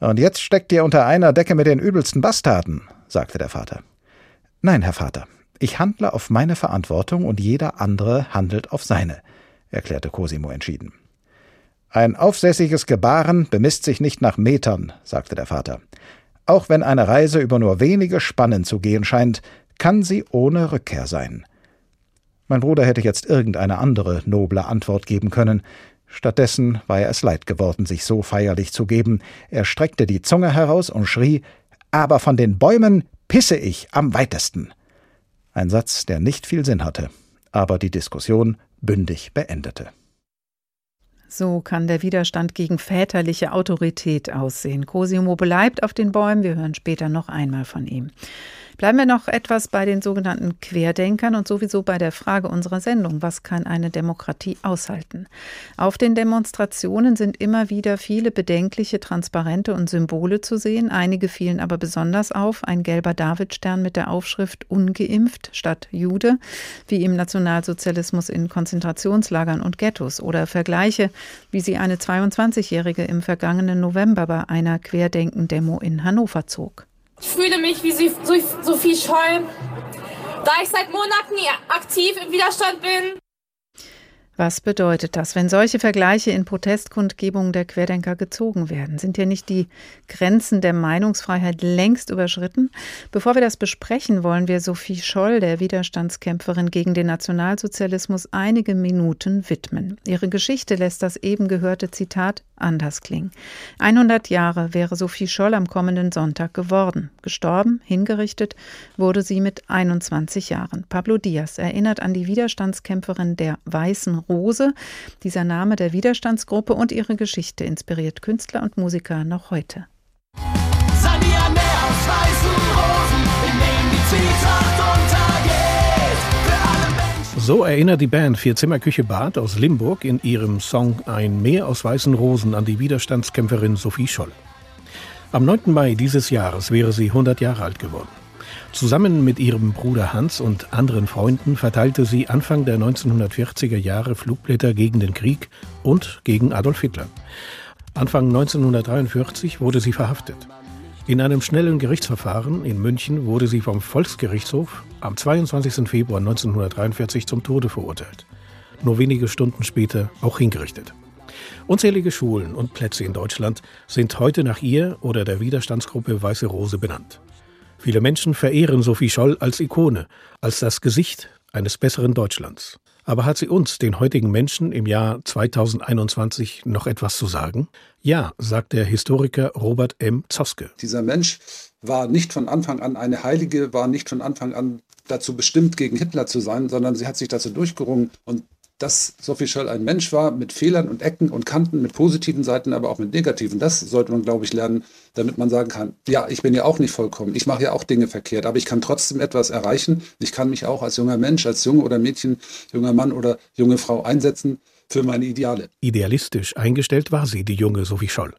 Und jetzt steckt ihr unter einer Decke mit den übelsten Bastarden, sagte der Vater. Nein, Herr Vater, Ich handle auf meine Verantwortung und jeder andere handelt auf seine, erklärte Cosimo entschieden. Ein aufsässiges Gebaren bemisst sich nicht nach Metern, sagte der Vater. Auch wenn eine Reise über nur wenige Spannen zu gehen scheint, kann sie ohne Rückkehr sein. Mein Bruder hätte jetzt irgendeine andere noble Antwort geben können. Stattdessen war er es leid geworden, sich so feierlich zu geben. Er streckte die Zunge heraus und schrie Aber von den Bäumen pisse ich am weitesten. Ein Satz, der nicht viel Sinn hatte, aber die Diskussion bündig beendete. So kann der Widerstand gegen väterliche Autorität aussehen. Cosimo bleibt auf den Bäumen. Wir hören später noch einmal von ihm. Bleiben wir noch etwas bei den sogenannten Querdenkern und sowieso bei der Frage unserer Sendung, was kann eine Demokratie aushalten? Auf den Demonstrationen sind immer wieder viele bedenkliche Transparente und Symbole zu sehen. Einige fielen aber besonders auf. Ein gelber Davidstern mit der Aufschrift ungeimpft statt Jude, wie im Nationalsozialismus in Konzentrationslagern und Ghettos oder Vergleiche, wie sie eine 22-Jährige im vergangenen November bei einer Querdenken-Demo in Hannover zog. Ich fühle mich wie Sophie Scholl, da ich seit Monaten aktiv im Widerstand bin. Was bedeutet das, wenn solche Vergleiche in Protestkundgebungen der Querdenker gezogen werden? Sind hier nicht die Grenzen der Meinungsfreiheit längst überschritten? Bevor wir das besprechen, wollen wir Sophie Scholl, der Widerstandskämpferin gegen den Nationalsozialismus, einige Minuten widmen. Ihre Geschichte lässt das eben gehörte Zitat anders klingen. 100 Jahre wäre Sophie Scholl am kommenden Sonntag geworden. Gestorben, hingerichtet wurde sie mit 21 Jahren. Pablo Diaz erinnert an die Widerstandskämpferin der Weißen Rose. Dieser Name der Widerstandsgruppe und ihre Geschichte inspiriert Künstler und Musiker noch heute. Sania Meer aus weißen Rosen, in denen die Zwietracht so erinnert die Band Vierzimmerküche Bad aus Limburg in ihrem Song Ein Meer aus weißen Rosen an die Widerstandskämpferin Sophie Scholl. Am 9. Mai dieses Jahres wäre sie 100 Jahre alt geworden. Zusammen mit ihrem Bruder Hans und anderen Freunden verteilte sie Anfang der 1940er Jahre Flugblätter gegen den Krieg und gegen Adolf Hitler. Anfang 1943 wurde sie verhaftet. In einem schnellen Gerichtsverfahren in München wurde sie vom Volksgerichtshof am 22. Februar 1943 zum Tode verurteilt. Nur wenige Stunden später auch hingerichtet. Unzählige Schulen und Plätze in Deutschland sind heute nach ihr oder der Widerstandsgruppe Weiße Rose benannt. Viele Menschen verehren Sophie Scholl als Ikone, als das Gesicht eines besseren Deutschlands. Aber hat sie uns, den heutigen Menschen im Jahr 2021, noch etwas zu sagen? Ja, sagt der Historiker Robert M. Zoske. Dieser Mensch war nicht von Anfang an eine Heilige, war nicht von Anfang an dazu bestimmt, gegen Hitler zu sein, sondern sie hat sich dazu durchgerungen. Und dass Sophie Scholl ein Mensch war mit Fehlern und Ecken und Kanten, mit positiven Seiten, aber auch mit negativen. Das sollte man, glaube ich, lernen, damit man sagen kann, ja, ich bin ja auch nicht vollkommen, ich mache ja auch Dinge verkehrt, aber ich kann trotzdem etwas erreichen. Ich kann mich auch als junger Mensch, als Junge oder Mädchen, junger Mann oder junge Frau einsetzen für meine Ideale. Idealistisch eingestellt war sie, die junge Sophie Scholl.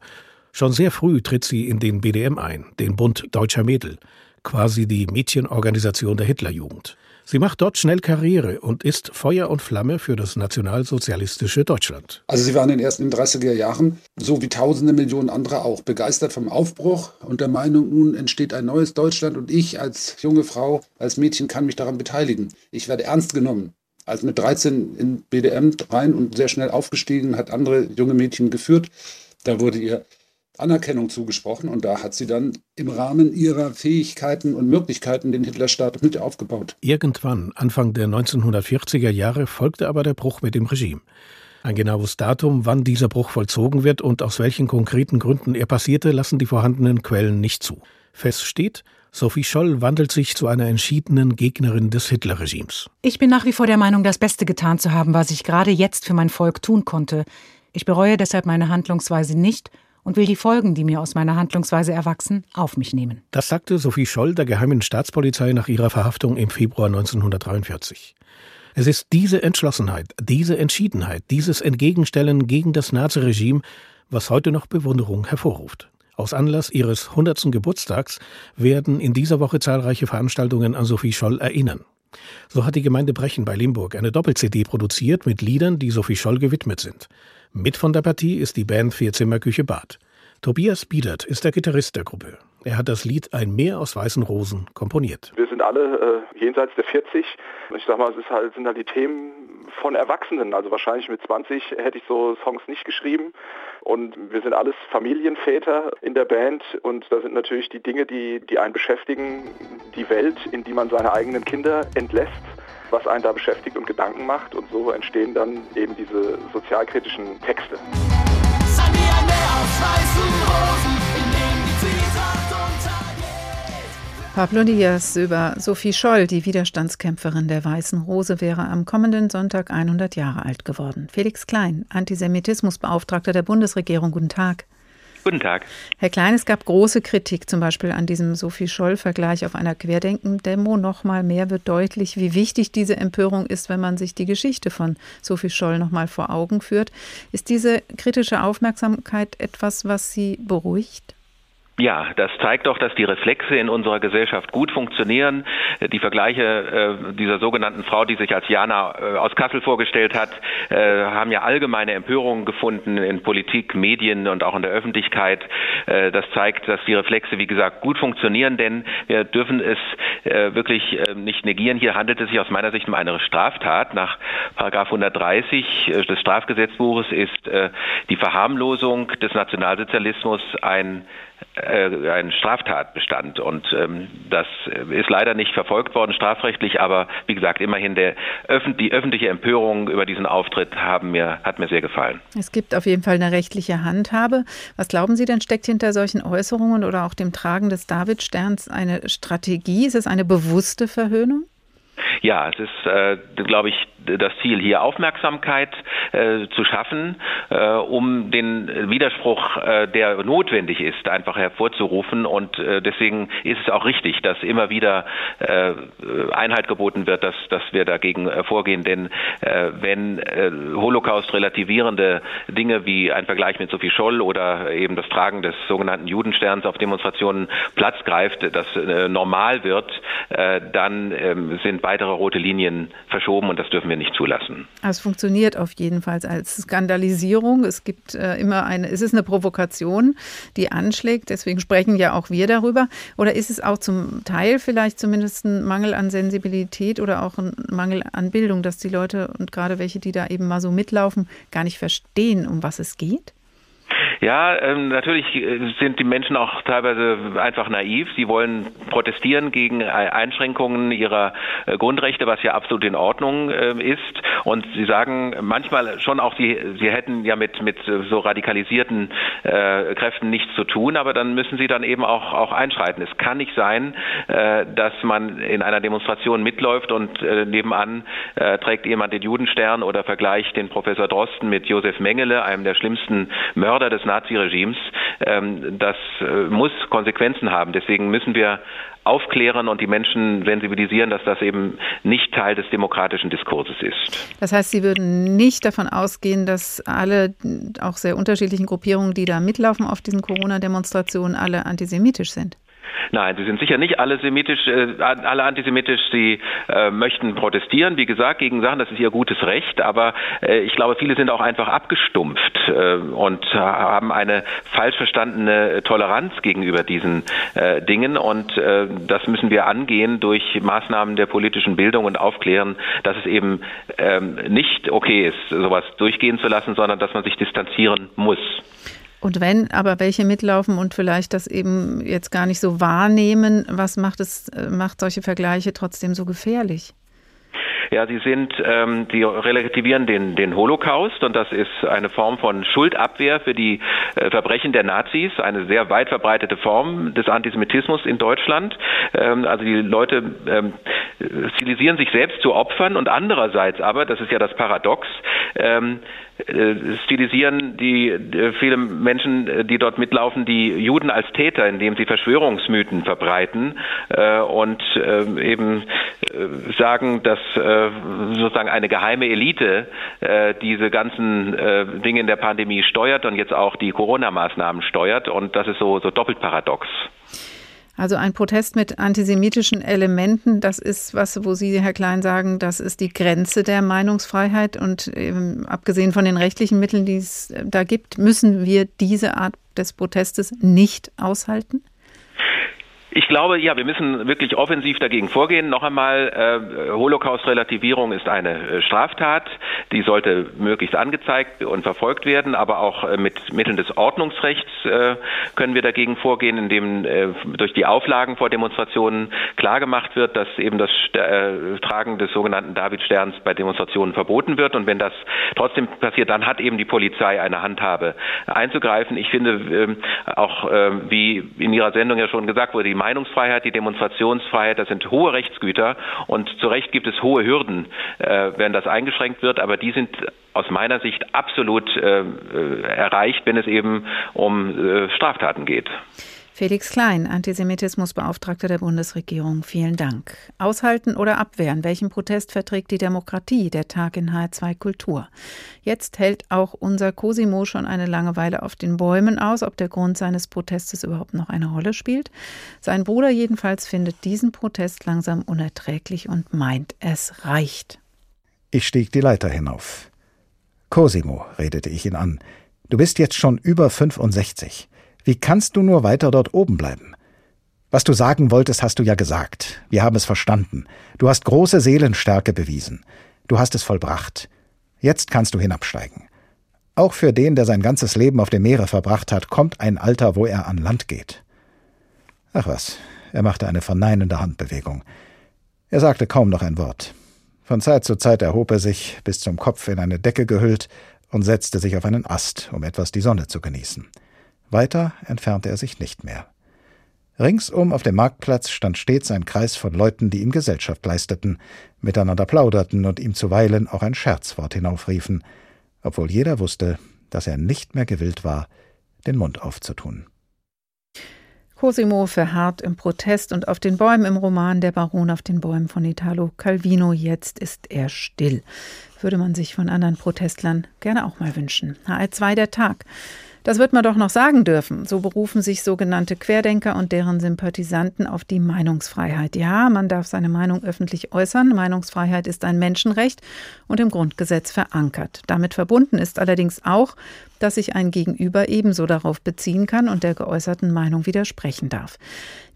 Schon sehr früh tritt sie in den BDM ein, den Bund Deutscher Mädel, quasi die Mädchenorganisation der Hitlerjugend. Sie macht dort schnell Karriere und ist Feuer und Flamme für das nationalsozialistische Deutschland. Also sie waren in den ersten 30er Jahren, so wie tausende Millionen andere auch, begeistert vom Aufbruch und der Meinung, nun entsteht ein neues Deutschland und ich als junge Frau, als Mädchen kann mich daran beteiligen. Ich werde ernst genommen. Als mit 13 in BDM rein und sehr schnell aufgestiegen, hat andere junge Mädchen geführt. Da wurde ihr Anerkennung zugesprochen und da hat sie dann im Rahmen ihrer Fähigkeiten und Möglichkeiten den Hitlerstaat mit aufgebaut. Irgendwann, Anfang der 1940er Jahre, folgte aber der Bruch mit dem Regime. Ein genaues Datum, wann dieser Bruch vollzogen wird und aus welchen konkreten Gründen er passierte, lassen die vorhandenen Quellen nicht zu. Fest steht, Sophie Scholl wandelt sich zu einer entschiedenen Gegnerin des Hitlerregimes. Ich bin nach wie vor der Meinung, das Beste getan zu haben, was ich gerade jetzt für mein Volk tun konnte. Ich bereue deshalb meine Handlungsweise nicht und will die Folgen, die mir aus meiner Handlungsweise erwachsen, auf mich nehmen. Das sagte Sophie Scholl der Geheimen Staatspolizei nach ihrer Verhaftung im Februar 1943. Es ist diese Entschlossenheit, diese Entschiedenheit, dieses Entgegenstellen gegen das Naziregime, was heute noch Bewunderung hervorruft. Aus Anlass ihres 100. Geburtstags werden in dieser Woche zahlreiche Veranstaltungen an Sophie Scholl erinnern. So hat die Gemeinde Brechen bei Limburg eine Doppel-CD produziert mit Liedern, die Sophie Scholl gewidmet sind. Mit von der Partie ist die Band Vierzimmerküche Bad. Tobias Biedert ist der Gitarrist der Gruppe. Er hat das Lied Ein Meer aus weißen Rosen komponiert. Wir sind alle äh, jenseits der 40. Ich sag mal, es halt, sind halt die Themen von Erwachsenen. Also wahrscheinlich mit 20 hätte ich so Songs nicht geschrieben. Und wir sind alles Familienväter in der Band und da sind natürlich die Dinge, die, die einen beschäftigen, die Welt, in die man seine eigenen Kinder entlässt was einen da beschäftigt und Gedanken macht und so entstehen dann eben diese sozialkritischen Texte. Pablo Diaz über Sophie Scholl, die Widerstandskämpferin der Weißen Rose, wäre am kommenden Sonntag 100 Jahre alt geworden. Felix Klein, Antisemitismusbeauftragter der Bundesregierung, guten Tag. Guten Tag. Herr Klein, es gab große Kritik zum Beispiel an diesem Sophie Scholl-Vergleich auf einer Querdenken-Demo. Noch mal mehr wird deutlich, wie wichtig diese Empörung ist, wenn man sich die Geschichte von Sophie Scholl noch mal vor Augen führt. Ist diese kritische Aufmerksamkeit etwas, was Sie beruhigt? Ja, das zeigt doch, dass die Reflexe in unserer Gesellschaft gut funktionieren. Die Vergleiche äh, dieser sogenannten Frau, die sich als Jana äh, aus Kassel vorgestellt hat, äh, haben ja allgemeine Empörungen gefunden in Politik, Medien und auch in der Öffentlichkeit. Äh, das zeigt, dass die Reflexe, wie gesagt, gut funktionieren, denn wir dürfen es äh, wirklich äh, nicht negieren. Hier handelt es sich aus meiner Sicht um eine Straftat. Nach Paragraph 130 des Strafgesetzbuches ist die Verharmlosung des Nationalsozialismus ein ein Straftatbestand. Und ähm, das ist leider nicht verfolgt worden strafrechtlich, aber wie gesagt, immerhin der, die öffentliche Empörung über diesen Auftritt haben mir, hat mir sehr gefallen. Es gibt auf jeden Fall eine rechtliche Handhabe. Was glauben Sie denn, steckt hinter solchen Äußerungen oder auch dem Tragen des Davidsterns eine Strategie? Ist es eine bewusste Verhöhnung? Ja, es ist, äh, glaube ich, das Ziel, hier Aufmerksamkeit äh, zu schaffen, äh, um den Widerspruch, äh, der notwendig ist, einfach hervorzurufen. Und äh, deswegen ist es auch richtig, dass immer wieder äh, Einheit geboten wird, dass, dass wir dagegen äh, vorgehen. Denn wenn äh, Holocaust relativierende Dinge wie ein Vergleich mit Sophie Scholl oder eben das Tragen des sogenannten Judensterns auf Demonstrationen Platz greift, das normal wird, dann äh, sind weitere rote Linien verschoben und das dürfen wir wir nicht zulassen. Es funktioniert auf jeden Fall als Skandalisierung. Es gibt äh, immer eine, es ist eine Provokation, die anschlägt. Deswegen sprechen ja auch wir darüber. Oder ist es auch zum Teil vielleicht zumindest ein Mangel an Sensibilität oder auch ein Mangel an Bildung, dass die Leute und gerade welche, die da eben mal so mitlaufen, gar nicht verstehen, um was es geht? Ja, ähm, natürlich äh, sind die Menschen auch teilweise einfach naiv. Sie wollen protestieren gegen Einschränkungen ihrer äh, Grundrechte, was ja absolut in Ordnung äh, ist. Und sie sagen manchmal schon auch, sie, sie hätten ja mit, mit so radikalisierten äh, Kräften nichts zu tun, aber dann müssen sie dann eben auch, auch einschreiten. Es kann nicht sein, äh, dass man in einer Demonstration mitläuft und äh, nebenan äh, trägt jemand den Judenstern oder vergleicht den Professor Drosten mit Josef Mengele, einem der schlimmsten Mörder des Naziregimes. Ähm, das äh, muss Konsequenzen haben. Deswegen müssen wir aufklären und die Menschen sensibilisieren, dass das eben nicht Teil des demokratischen Diskurses ist. Das heißt, Sie würden nicht davon ausgehen, dass alle auch sehr unterschiedlichen Gruppierungen, die da mitlaufen auf diesen Corona-Demonstrationen, alle antisemitisch sind? Nein, sie sind sicher nicht alle semitisch, äh, alle antisemitisch. Sie äh, möchten protestieren, wie gesagt, gegen Sachen. Das ist ihr gutes Recht. Aber äh, ich glaube, viele sind auch einfach abgestumpft äh, und haben eine falsch verstandene Toleranz gegenüber diesen äh, Dingen. Und äh, das müssen wir angehen durch Maßnahmen der politischen Bildung und aufklären, dass es eben ähm, nicht okay ist, sowas durchgehen zu lassen, sondern dass man sich distanzieren muss. Und wenn aber welche mitlaufen und vielleicht das eben jetzt gar nicht so wahrnehmen, was macht es, macht solche Vergleiche trotzdem so gefährlich? Ja, sie sind, ähm, die relativieren den, den Holocaust und das ist eine Form von Schuldabwehr für die äh, Verbrechen der Nazis, eine sehr weit verbreitete Form des Antisemitismus in Deutschland. Ähm, also die Leute ähm, stilisieren sich selbst zu Opfern und andererseits aber, das ist ja das Paradox, ähm, äh, stilisieren die äh, viele Menschen, äh, die dort mitlaufen, die Juden als Täter, indem sie Verschwörungsmythen verbreiten äh, und eben äh, sagen, dass äh, sozusagen eine geheime Elite diese ganzen Dinge in der Pandemie steuert und jetzt auch die Corona-Maßnahmen steuert und das ist so, so doppelt paradox. Also ein Protest mit antisemitischen Elementen, das ist was, wo Sie, Herr Klein, sagen, das ist die Grenze der Meinungsfreiheit. Und ähm, abgesehen von den rechtlichen Mitteln, die es da gibt, müssen wir diese Art des Protestes nicht aushalten? Ich glaube, ja, wir müssen wirklich offensiv dagegen vorgehen. Noch einmal, äh, Holocaust-Relativierung ist eine äh, Straftat, die sollte möglichst angezeigt und verfolgt werden, aber auch äh, mit Mitteln des Ordnungsrechts äh, können wir dagegen vorgehen, indem äh, durch die Auflagen vor Demonstrationen klargemacht wird, dass eben das äh, Tragen des sogenannten Davidsterns bei Demonstrationen verboten wird. Und wenn das trotzdem passiert, dann hat eben die Polizei eine Handhabe einzugreifen. Ich finde, ähm, auch wie in Ihrer Sendung ja schon gesagt wurde, die Meinungsfreiheit, die Demonstrationsfreiheit, das sind hohe Rechtsgüter und zu Recht gibt es hohe Hürden, äh, wenn das eingeschränkt wird, aber die sind aus meiner Sicht absolut äh, äh erreicht, wenn es eben um äh, Straftaten geht. Felix Klein, Antisemitismusbeauftragter der Bundesregierung, vielen Dank. Aushalten oder abwehren, welchen Protest verträgt die Demokratie, der Tag in H2 Kultur? Jetzt hält auch unser Cosimo schon eine Langeweile auf den Bäumen aus, ob der Grund seines Protestes überhaupt noch eine Rolle spielt. Sein Bruder jedenfalls findet diesen Protest langsam unerträglich und meint, es reicht. Ich stieg die Leiter hinauf. Cosimo, redete ich ihn an, du bist jetzt schon über 65. Wie kannst du nur weiter dort oben bleiben? Was du sagen wolltest, hast du ja gesagt. Wir haben es verstanden. Du hast große Seelenstärke bewiesen. Du hast es vollbracht. Jetzt kannst du hinabsteigen. Auch für den, der sein ganzes Leben auf dem Meere verbracht hat, kommt ein Alter, wo er an Land geht. Ach was, er machte eine verneinende Handbewegung. Er sagte kaum noch ein Wort. Von Zeit zu Zeit erhob er sich, bis zum Kopf in eine Decke gehüllt, und setzte sich auf einen Ast, um etwas die Sonne zu genießen. Weiter entfernte er sich nicht mehr. Ringsum auf dem Marktplatz stand stets ein Kreis von Leuten, die ihm Gesellschaft leisteten, miteinander plauderten und ihm zuweilen auch ein Scherzwort hinaufriefen, obwohl jeder wusste, dass er nicht mehr gewillt war, den Mund aufzutun. Cosimo verharrt im Protest und auf den Bäumen im Roman Der Baron auf den Bäumen von Italo Calvino. Jetzt ist er still. Würde man sich von anderen Protestlern gerne auch mal wünschen. HR2 der Tag. Das wird man doch noch sagen dürfen. So berufen sich sogenannte Querdenker und deren Sympathisanten auf die Meinungsfreiheit. Ja, man darf seine Meinung öffentlich äußern. Meinungsfreiheit ist ein Menschenrecht und im Grundgesetz verankert. Damit verbunden ist allerdings auch, dass sich ein Gegenüber ebenso darauf beziehen kann und der geäußerten Meinung widersprechen darf.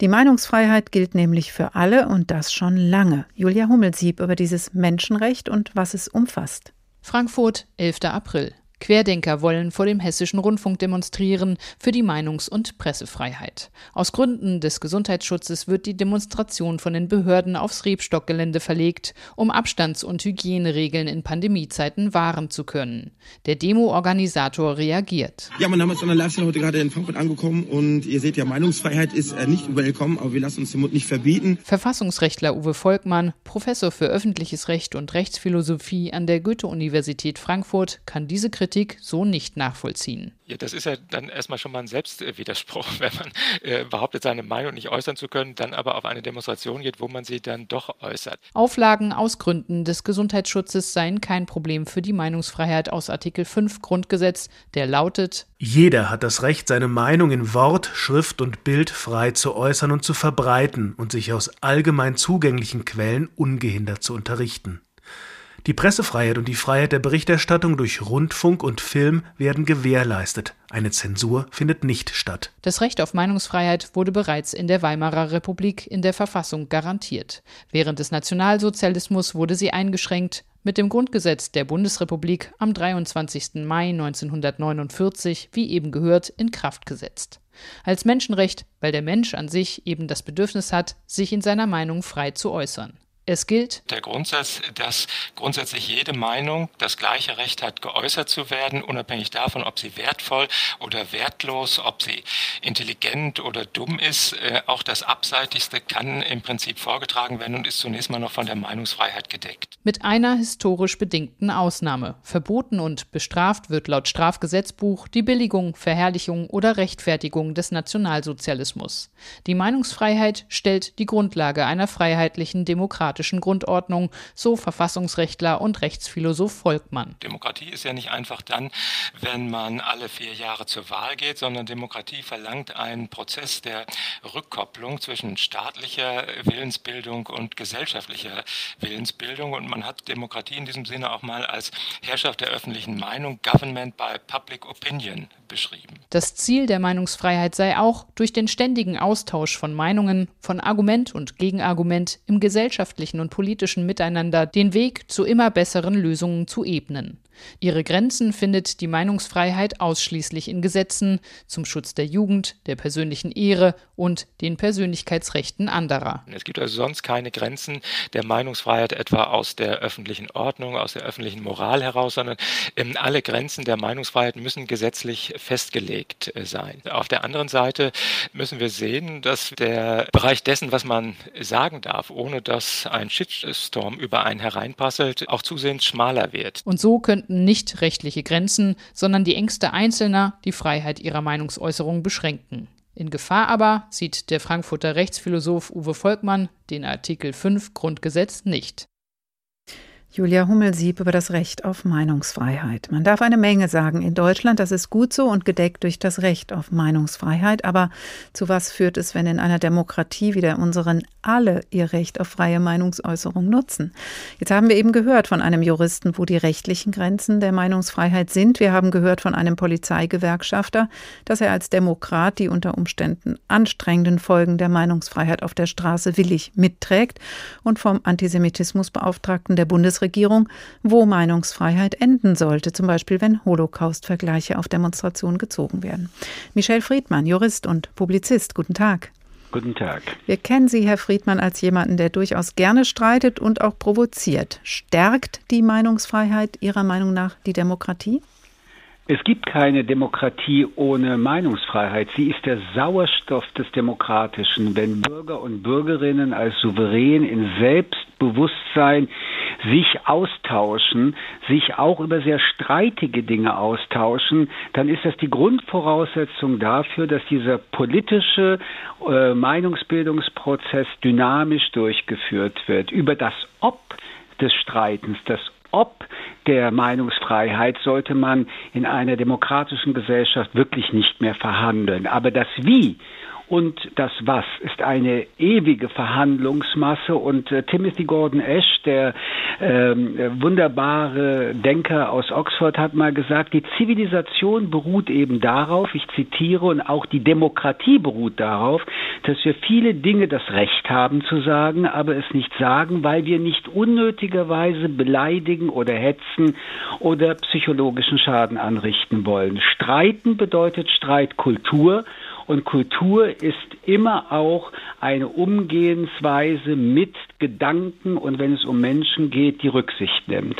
Die Meinungsfreiheit gilt nämlich für alle und das schon lange. Julia Hummelsieb über dieses Menschenrecht und was es umfasst. Frankfurt, 11. April. Querdenker wollen vor dem hessischen Rundfunk demonstrieren für die Meinungs- und Pressefreiheit. Aus Gründen des Gesundheitsschutzes wird die Demonstration von den Behörden aufs Rebstockgelände verlegt, um Abstands- und Hygieneregeln in Pandemiezeiten wahren zu können. Der Demo-Organisator reagiert. Ja, mein Name ist Anna Leifstein, heute gerade in Frankfurt angekommen und ihr seht ja, Meinungsfreiheit ist äh, nicht überall kommen, aber wir lassen uns den Mund nicht verbieten. Verfassungsrechtler Uwe Volkmann, Professor für öffentliches Recht und Rechtsphilosophie an der Goethe-Universität Frankfurt, kann diese Kritik Kritik so nicht nachvollziehen. Ja, das ist ja dann erstmal schon mal ein Selbstwiderspruch, wenn man äh, behauptet, seine Meinung nicht äußern zu können, dann aber auf eine Demonstration geht, wo man sie dann doch äußert. Auflagen aus Gründen des Gesundheitsschutzes seien kein Problem für die Meinungsfreiheit aus Artikel 5 Grundgesetz, der lautet Jeder hat das Recht, seine Meinung in Wort, Schrift und Bild frei zu äußern und zu verbreiten und sich aus allgemein zugänglichen Quellen ungehindert zu unterrichten. Die Pressefreiheit und die Freiheit der Berichterstattung durch Rundfunk und Film werden gewährleistet. Eine Zensur findet nicht statt. Das Recht auf Meinungsfreiheit wurde bereits in der Weimarer Republik in der Verfassung garantiert. Während des Nationalsozialismus wurde sie eingeschränkt. Mit dem Grundgesetz der Bundesrepublik am 23. Mai 1949, wie eben gehört, in Kraft gesetzt. Als Menschenrecht, weil der Mensch an sich eben das Bedürfnis hat, sich in seiner Meinung frei zu äußern. Es gilt der Grundsatz, dass grundsätzlich jede Meinung das gleiche Recht hat, geäußert zu werden, unabhängig davon, ob sie wertvoll oder wertlos, ob sie intelligent oder dumm ist. Äh, auch das Abseitigste kann im Prinzip vorgetragen werden und ist zunächst mal noch von der Meinungsfreiheit gedeckt. Mit einer historisch bedingten Ausnahme. Verboten und bestraft wird laut Strafgesetzbuch die Billigung, Verherrlichung oder Rechtfertigung des Nationalsozialismus. Die Meinungsfreiheit stellt die Grundlage einer freiheitlichen Demokratie demokratischen Grundordnung, so Verfassungsrechtler und Rechtsphilosoph Volkmann. Demokratie ist ja nicht einfach dann, wenn man alle vier Jahre zur Wahl geht, sondern Demokratie verlangt einen Prozess der Rückkopplung zwischen staatlicher Willensbildung und gesellschaftlicher Willensbildung. Und Man hat Demokratie in diesem Sinne auch mal als Herrschaft der öffentlichen Meinung, Government by Public Opinion beschrieben. Das Ziel der Meinungsfreiheit sei auch, durch den ständigen Austausch von Meinungen, von Argument und Gegenargument im gesellschaftlichen und politischen Miteinander den Weg zu immer besseren Lösungen zu ebnen. Ihre Grenzen findet die Meinungsfreiheit ausschließlich in Gesetzen zum Schutz der Jugend, der persönlichen Ehre und den Persönlichkeitsrechten anderer. Es gibt also sonst keine Grenzen der Meinungsfreiheit etwa aus der öffentlichen Ordnung, aus der öffentlichen Moral heraus, sondern ähm, alle Grenzen der Meinungsfreiheit müssen gesetzlich festgelegt äh, sein. Auf der anderen Seite müssen wir sehen, dass der Bereich dessen, was man sagen darf, ohne dass ein Shitstorm über einen hereinpasselt, auch zusehends schmaler wird. Und so könnten könnten nicht rechtliche Grenzen, sondern die Ängste Einzelner die Freiheit ihrer Meinungsäußerung beschränken. In Gefahr aber sieht der Frankfurter Rechtsphilosoph Uwe Volkmann den Artikel 5 Grundgesetz nicht. Julia Hummelsieb über das Recht auf Meinungsfreiheit. Man darf eine Menge sagen in Deutschland, das ist gut so und gedeckt durch das Recht auf Meinungsfreiheit. Aber zu was führt es, wenn in einer Demokratie wie der unseren alle ihr Recht auf freie Meinungsäußerung nutzen? Jetzt haben wir eben gehört von einem Juristen, wo die rechtlichen Grenzen der Meinungsfreiheit sind. Wir haben gehört von einem Polizeigewerkschafter, dass er als Demokrat die unter Umständen anstrengenden Folgen der Meinungsfreiheit auf der Straße willig mitträgt und vom Antisemitismusbeauftragten der Bundesregierung Bundesregierung, wo Meinungsfreiheit enden sollte, zum Beispiel wenn Holocaust-Vergleiche auf Demonstrationen gezogen werden. Michel Friedmann, Jurist und Publizist, guten Tag. Guten Tag. Wir kennen Sie, Herr Friedmann, als jemanden, der durchaus gerne streitet und auch provoziert. Stärkt die Meinungsfreiheit Ihrer Meinung nach die Demokratie? Es gibt keine Demokratie ohne Meinungsfreiheit. Sie ist der Sauerstoff des Demokratischen. Wenn Bürger und Bürgerinnen als Souverän in Selbstbewusstsein sich austauschen, sich auch über sehr streitige Dinge austauschen, dann ist das die Grundvoraussetzung dafür, dass dieser politische äh, Meinungsbildungsprozess dynamisch durchgeführt wird. Über das Ob des Streitens, das Ob der Meinungsfreiheit sollte man in einer demokratischen Gesellschaft wirklich nicht mehr verhandeln. Aber das Wie und das Was ist eine ewige Verhandlungsmasse und äh, Timothy Gordon Ash, der ähm, wunderbare Denker aus Oxford, hat mal gesagt, die Zivilisation beruht eben darauf, ich zitiere, und auch die Demokratie beruht darauf, dass wir viele Dinge das Recht haben zu sagen, aber es nicht sagen, weil wir nicht unnötigerweise beleidigen oder hetzen oder psychologischen Schaden anrichten wollen. Streiten bedeutet Streitkultur und Kultur ist immer auch eine Umgehensweise mit Gedanken und wenn es um Menschen geht, die Rücksicht nimmt.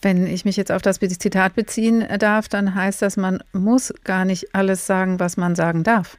Wenn ich mich jetzt auf das Zitat beziehen darf, dann heißt das, man muss gar nicht alles sagen, was man sagen darf.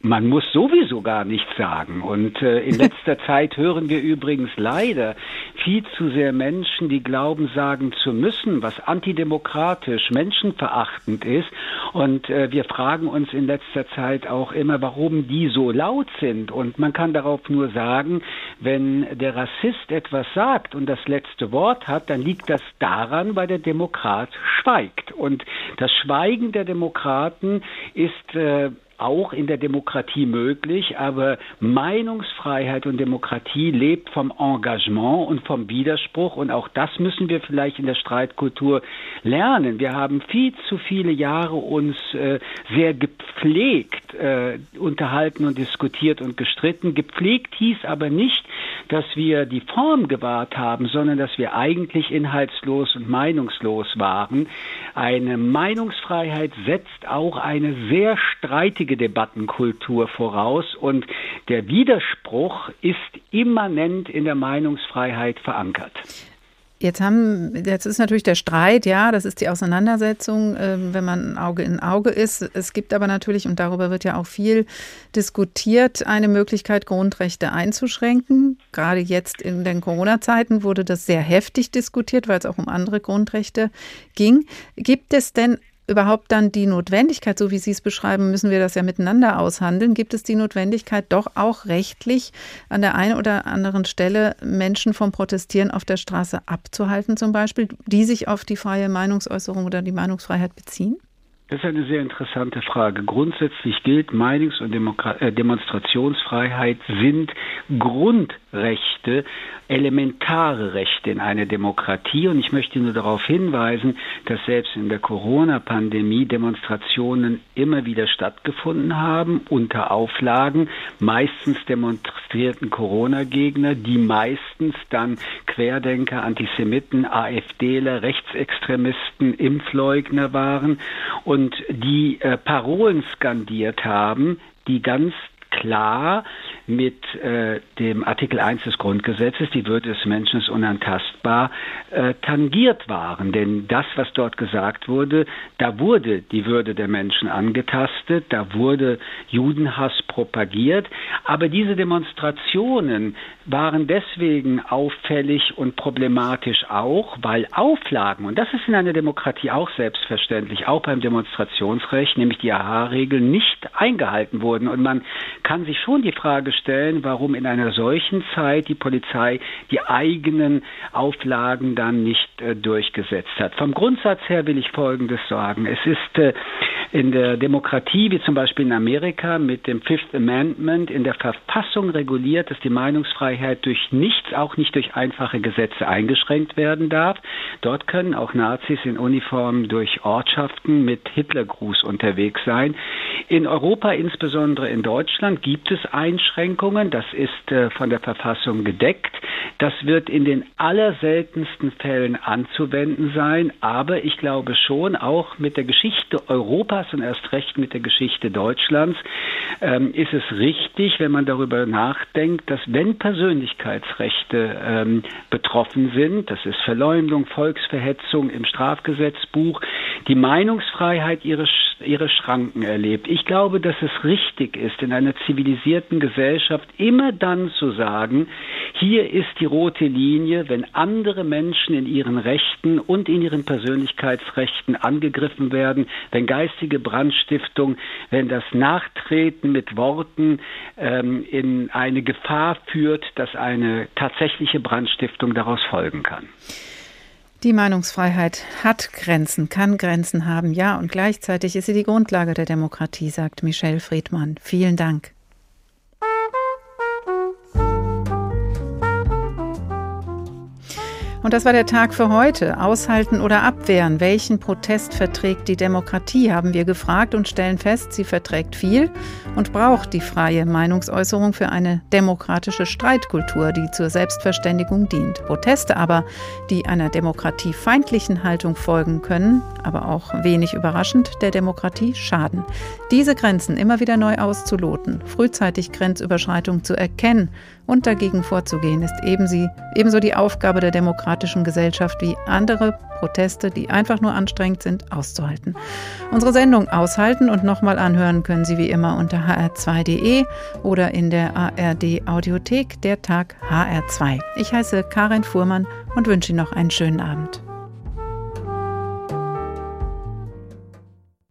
Man muss sowieso gar nichts sagen. Und äh, in letzter Zeit hören wir übrigens leider viel zu sehr Menschen, die glauben, sagen zu müssen, was antidemokratisch, menschenverachtend ist. Und äh, wir fragen uns in letzter Zeit auch immer, warum die so laut sind. Und man kann darauf nur sagen, wenn der Rassist etwas sagt und das letzte Wort hat, dann liegt das daran, weil der Demokrat schweigt. Und das Schweigen der Demokraten ist äh, auch in der Demokratie möglich, aber Meinungsfreiheit und Demokratie lebt vom Engagement und vom Widerspruch und auch das müssen wir vielleicht in der Streitkultur lernen. Wir haben viel zu viele Jahre uns äh, sehr gepflegt äh, unterhalten und diskutiert und gestritten. Gepflegt hieß aber nicht, dass wir die Form gewahrt haben, sondern dass wir eigentlich inhaltslos und meinungslos waren. Eine Meinungsfreiheit setzt auch eine sehr streitige Debattenkultur voraus und der Widerspruch ist immanent in der Meinungsfreiheit verankert. Jetzt haben, jetzt ist natürlich der Streit, ja, das ist die Auseinandersetzung, äh, wenn man Auge in Auge ist. Es gibt aber natürlich, und darüber wird ja auch viel diskutiert, eine Möglichkeit, Grundrechte einzuschränken. Gerade jetzt in den Corona-Zeiten wurde das sehr heftig diskutiert, weil es auch um andere Grundrechte ging. Gibt es denn überhaupt dann die Notwendigkeit, so wie Sie es beschreiben, müssen wir das ja miteinander aushandeln, gibt es die Notwendigkeit, doch auch rechtlich an der einen oder anderen Stelle Menschen vom Protestieren auf der Straße abzuhalten, zum Beispiel, die sich auf die freie Meinungsäußerung oder die Meinungsfreiheit beziehen? Das ist eine sehr interessante Frage. Grundsätzlich gilt, Meinungs- und Demokra äh, Demonstrationsfreiheit sind Grund Grundrechte elementare Rechte in einer Demokratie. Und ich möchte nur darauf hinweisen, dass selbst in der Corona-Pandemie Demonstrationen immer wieder stattgefunden haben, unter Auflagen. Meistens demonstrierten Corona-Gegner, die meistens dann Querdenker, Antisemiten, AfDler, Rechtsextremisten, Impfleugner waren und die äh, Parolen skandiert haben, die ganz klar mit äh, dem Artikel 1 des Grundgesetzes, die Würde des Menschen ist unantastbar, äh, tangiert waren. Denn das, was dort gesagt wurde, da wurde die Würde der Menschen angetastet, da wurde Judenhass propagiert. Aber diese Demonstrationen waren deswegen auffällig und problematisch auch, weil Auflagen, und das ist in einer Demokratie auch selbstverständlich, auch beim Demonstrationsrecht, nämlich die AHA-Regeln nicht eingehalten wurden. Und man kann sich schon die Frage stellen, warum in einer solchen Zeit die Polizei die eigenen Auflagen dann nicht äh, durchgesetzt hat. Vom Grundsatz her will ich Folgendes sagen. Es ist äh, in der Demokratie, wie zum Beispiel in Amerika mit dem Fifth Amendment, in der Verfassung reguliert, dass die Meinungsfreiheit durch nichts, auch nicht durch einfache Gesetze eingeschränkt werden darf. Dort können auch Nazis in Uniform durch Ortschaften mit Hitlergruß unterwegs sein. In Europa, insbesondere in Deutschland, gibt es Einschränkungen. Das ist äh, von der Verfassung gedeckt. Das wird in den allerseltensten Fällen anzuwenden sein. Aber ich glaube schon, auch mit der Geschichte Europas und erst recht mit der Geschichte Deutschlands, ähm, ist es richtig, wenn man darüber nachdenkt, dass wenn Persönlichkeitsrechte ähm, betroffen sind, das ist Verleumdung, Volksverhetzung im Strafgesetzbuch, die Meinungsfreiheit ihre, ihre Schranken erlebt. Ich glaube, dass es richtig ist, in einer zivilisierten Gesellschaft immer dann zu sagen, hier ist die rote Linie, wenn andere Menschen in ihren Rechten und in ihren Persönlichkeitsrechten angegriffen werden, wenn geistige Brandstiftung, wenn das Nachtreten mit Worten ähm, in eine Gefahr führt, dass eine tatsächliche Brandstiftung daraus folgen kann. Die Meinungsfreiheit hat Grenzen, kann Grenzen haben, ja, und gleichzeitig ist sie die Grundlage der Demokratie, sagt Michelle Friedmann. Vielen Dank. Und das war der Tag für heute. Aushalten oder abwehren? Welchen Protest verträgt die Demokratie, haben wir gefragt und stellen fest, sie verträgt viel und braucht die freie Meinungsäußerung für eine demokratische Streitkultur, die zur Selbstverständigung dient. Proteste aber, die einer demokratiefeindlichen Haltung folgen können, aber auch wenig überraschend, der Demokratie schaden. Diese Grenzen immer wieder neu auszuloten, frühzeitig Grenzüberschreitung zu erkennen und dagegen vorzugehen, ist ebenso die Aufgabe der demokratischen Gesellschaft wie andere Proteste, die einfach nur anstrengend sind, auszuhalten. Unsere Sendung aushalten und nochmal anhören können Sie wie immer unter hr2.de oder in der ARD Audiothek der Tag HR2. Ich heiße Karin Fuhrmann und wünsche Ihnen noch einen schönen Abend.